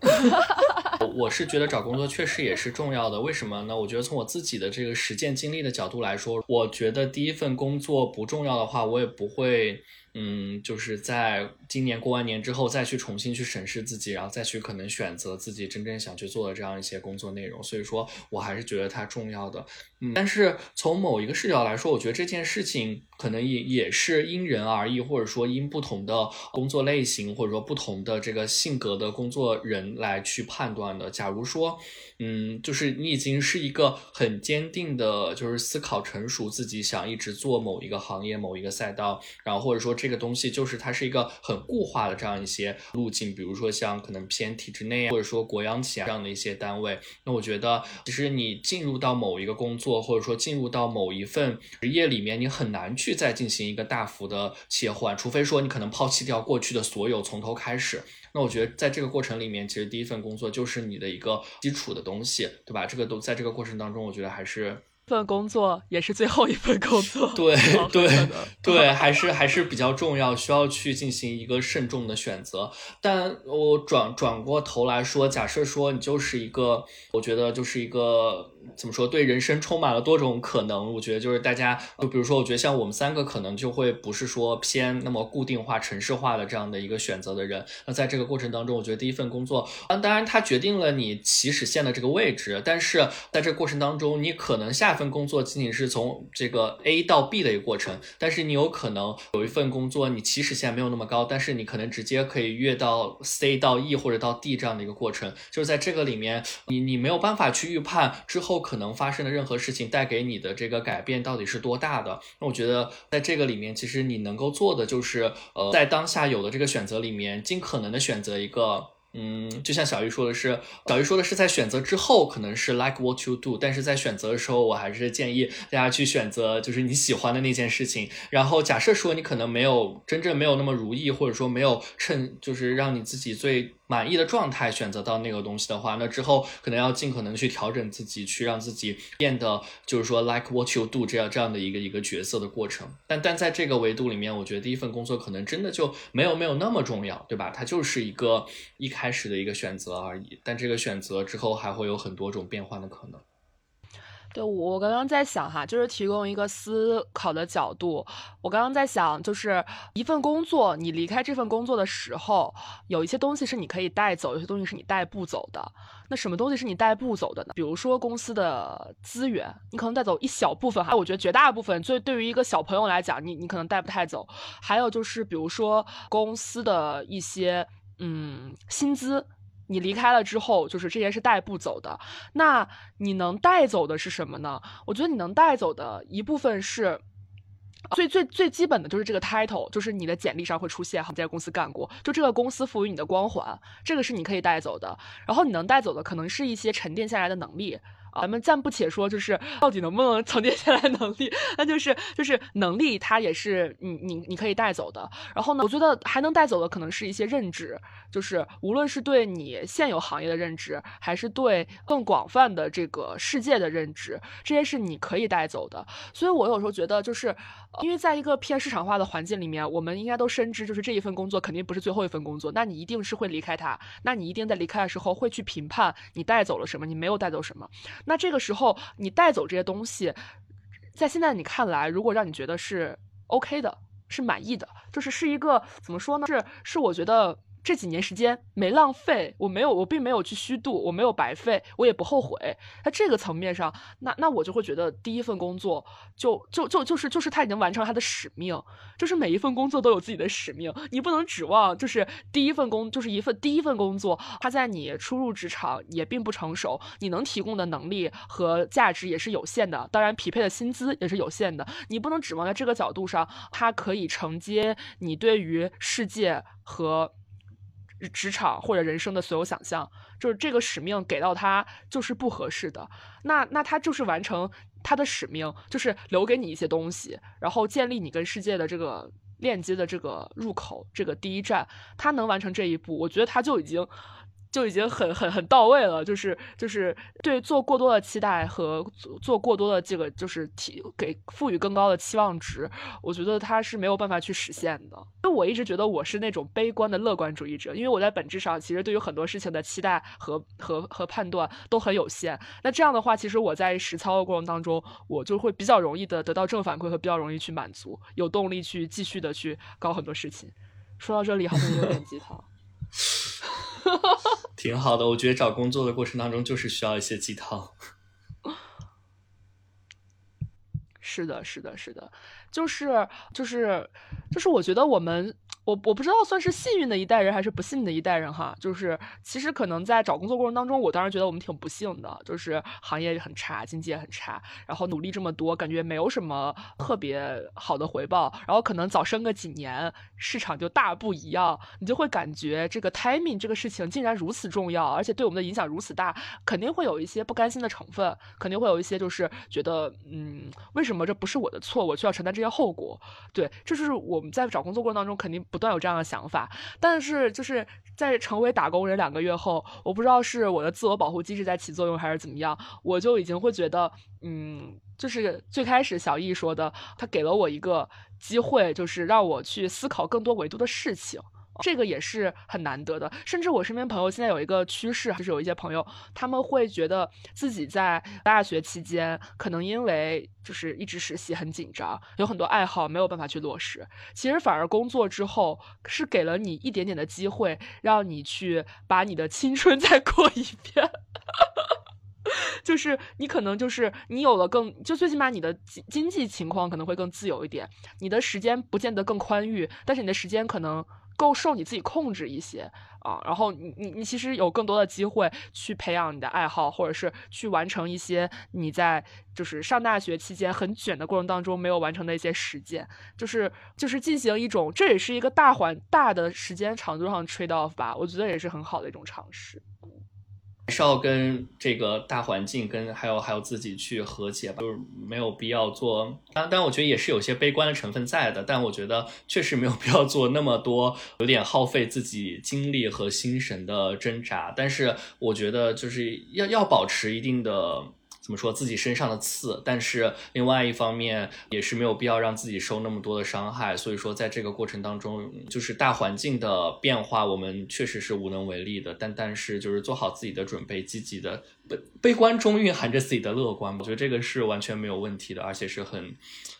S2: 我是觉得找工作确实也是重要的，为什么呢？我觉得从我自己的这个实践经历的角度来说，我觉得第一份工作不重要的话，我也不会。嗯，就是在今年过完年之后，再去重新去审视自己，然后再去可能选择自己真正想去做的这样一些工作内容。所以说我还是觉得它重要的。嗯，但是从某一个视角来说，我觉得这件事情可能也也是因人而异，或者说因不同的工作类型，或者说不同的这个性格的工作人来去判断的。假如说，嗯，就是你已经是一个很坚定的，就是思考成熟，自己想一直做某一个行业、某一个赛道，然后或者说这。个东西就是它是一个很固化的这样一些路径，比如说像可能偏体制内啊，或者说国央企啊这样的一些单位。那我觉得，其实你进入到某一个工作，或者说进入到某一份职业里面，你很难去再进行一个大幅的切换，除非说你可能抛弃掉过去的所有，从头开始。那我觉得在这个过程里面，其实第一份工作就是你的一个基础的东西，对吧？这个都在这个过程当中，我觉得还是
S1: 份工作也是最后一份工作，
S2: 对对对，还是还是比较重要，需要去进行一个慎重的选择。但我转转过头来说，假设说你就是一个，我觉得就是一个。怎么说？对人生充满了多种可能。我觉得就是大家，就比如说，我觉得像我们三个可能就会不是说偏那么固定化、城市化的这样的一个选择的人。那在这个过程当中，我觉得第一份工作，啊，当然它决定了你起始线的这个位置，但是在这个过程当中，你可能下一份工作仅仅是从这个 A 到 B 的一个过程，但是你有可能有一份工作，你起始线没有那么高，但是你可能直接可以越到 C 到 E 或者到 D 这样的一个过程。就是在这个里面，你你没有办法去预判之后不可能。发生的任何事情带给你的这个改变到底是多大的？那我觉得在这个里面，其实你能够做的就是，呃，在当下有的这个选择里面，尽可能的选择一个，嗯，就像小鱼说的是，小鱼说的是在选择之后可能是 like what you do，但是在选择的时候，我还是建议大家去选择就是你喜欢的那件事情。然后假设说你可能没有真正没有那么如意，或者说没有趁就是让你自己最。满意的状态选择到那个东西的话，那之后可能要尽可能去调整自己，去让自己变得就是说 like what you do 这样这样的一个一个角色的过程。但但在这个维度里面，我觉得第一份工作可能真的就没有没有那么重要，对吧？它就是一个一开开始的一个选择而已。但这个选择之后还会有很多种变换的可能。
S1: 对，我刚刚在想哈，就是提供一个思考的角度。我刚刚在想，就是一份工作，你离开这份工作的时候，有一些东西是你可以带走，有些东西是你带不走的。那什么东西是你带不走的呢？比如说公司的资源，你可能带走一小部分，哈，我觉得绝大部分，所以对于一个小朋友来讲，你你可能带不太走。还有就是，比如说公司的一些嗯薪资。你离开了之后，就是这些是带不走的。那你能带走的是什么呢？我觉得你能带走的一部分是最最最基本的就是这个 title，就是你的简历上会出现，好在公司干过，就这个公司赋予你的光环，这个是你可以带走的。然后你能带走的可能是一些沉淀下来的能力。咱们暂不且说，就是到底能不能沉淀下来能力，那就是就是能力，它也是你你你可以带走的。然后呢，我觉得还能带走的可能是一些认知，就是无论是对你现有行业的认知，还是对更广泛的这个世界的认知，这些是你可以带走的。所以我有时候觉得，就是因为在一个偏市场化的环境里面，我们应该都深知，就是这一份工作肯定不是最后一份工作，那你一定是会离开它，那你一定在离开的时候会去评判你带走了什么，你没有带走什么。那这个时候，你带走这些东西，在现在你看来，如果让你觉得是 OK 的，是满意的，就是是一个怎么说呢？是是，我觉得。这几年时间没浪费，我没有，我并没有去虚度，我没有白费，我也不后悔。在这个层面上，那那我就会觉得第一份工作就就就就是就是他已经完成了他的使命，就是每一份工作都有自己的使命，你不能指望就是第一份工就是一份第一份工作，他在你初入职场也并不成熟，你能提供的能力和价值也是有限的，当然匹配的薪资也是有限的，你不能指望在这个角度上，它可以承接你对于世界和。职场或者人生的所有想象，就是这个使命给到他就是不合适的。那那他就是完成他的使命，就是留给你一些东西，然后建立你跟世界的这个链接的这个入口，这个第一站。他能完成这一步，我觉得他就已经。就已经很很很到位了，就是就是对做过多的期待和做过多的这个就是提给赋予更高的期望值，我觉得他是没有办法去实现的。因为我一直觉得我是那种悲观的乐观主义者，因为我在本质上其实对于很多事情的期待和和和判断都很有限。那这样的话，其实我在实操的过程当中，我就会比较容易的得到正反馈和比较容易去满足，有动力去继续的去搞很多事情。说到这里好像有点鸡汤。
S2: 挺好的，我觉得找工作的过程当中就是需要一些鸡汤。
S1: 是的，是的，是的，就是就是就是，我觉得我们。我我不知道算是幸运的一代人还是不幸的一代人哈，就是其实可能在找工作过程当中，我当然觉得我们挺不幸的，就是行业很差，经济也很差，然后努力这么多，感觉没有什么特别好的回报，然后可能早生个几年，市场就大不一样，你就会感觉这个 timing 这个事情竟然如此重要，而且对我们的影响如此大，肯定会有一些不甘心的成分，肯定会有一些就是觉得，嗯，为什么这不是我的错，我需要承担这些后果？对，这就是我们在找工作过程当中肯定。不断有这样的想法。但是就是在成为打工人两个月后，我不知道是我的自我保护机制在起作用还是怎么样，我就已经会觉得，嗯，就是最开始小易说的，他给了我一个机会，就是让我去思考更多维度的事情。这个也是很难得的，甚至我身边朋友现在有一个趋势，就是有一些朋友他们会觉得自己在大学期间可能因为就是一直实习很紧张，有很多爱好没有办法去落实。其实反而工作之后是给了你一点点的机会，让你去把你的青春 再过一遍。就是你可能就是你有了更就最起码你的经经济情况可能会更自由一点，你的时间不见得更宽裕，但是你的时间可能。够受你自己控制一些啊，然后你你你其实有更多的机会去培养你的爱好，或者是去完成一些你在就是上大学期间很卷的过程当中没有完成的一些实践，就是就是进行一种这也是一个大环大的时间长度上 trade off 吧，我觉得也是很好的一种尝试。
S2: 还是要跟这个大环境，跟还有还有自己去和解吧，就是没有必要做。当但我觉得也是有些悲观的成分在的，但我觉得确实没有必要做那么多有点耗费自己精力和心神的挣扎。但是我觉得就是要要保持一定的。怎么说自己身上的刺，但是另外一方面也是没有必要让自己受那么多的伤害。所以说，在这个过程当中，就是大环境的变化，我们确实是无能为力的。但但是就是做好自己的准备，积极的悲悲观中蕴含着自己的乐观，我觉得这个是完全没有问题的，而且是很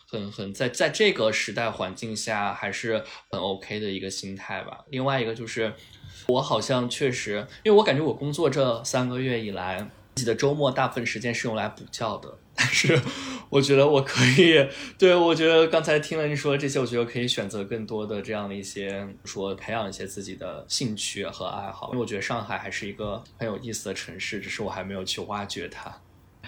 S2: 很很在在这个时代环境下还是很 OK 的一个心态吧。另外一个就是，我好像确实，因为我感觉我工作这三个月以来。自己的周末大部分时间是用来补觉的，但是我觉得我可以，对我觉得刚才听了你说这些，我觉得可以选择更多的这样的一些说培养一些自己的兴趣和爱好，因为我觉得上海还是一个很有意思的城市，只是我还没有去挖掘它。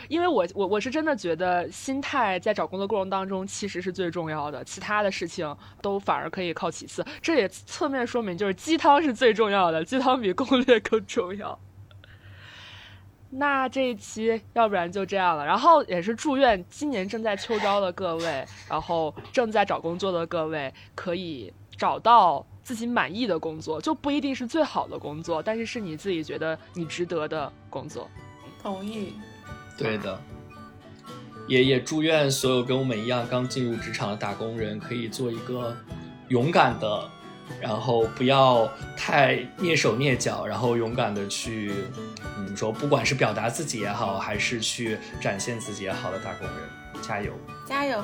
S1: 因为我我我是真的觉得心态在找工作过程当中其实是最重要的，其他的事情都反而可以靠其次。这也侧面说明就是鸡汤是最重要的，鸡汤比攻略更重要。那这一期要不然就这样了，然后也是祝愿今年正在秋招的各位，然后正在找工作的各位，可以找到自己满意的工作，就不一定是最好的工作，但是是你自己觉得你值得的工作。
S3: 同意。
S2: 对的。也也祝愿所有跟我们一样刚进入职场的打工人，可以做一个勇敢的。然后不要太蹑手蹑脚，然后勇敢的去，嗯，说不管是表达自己也好，还是去展现自己也好的打工人，加油，
S3: 加油。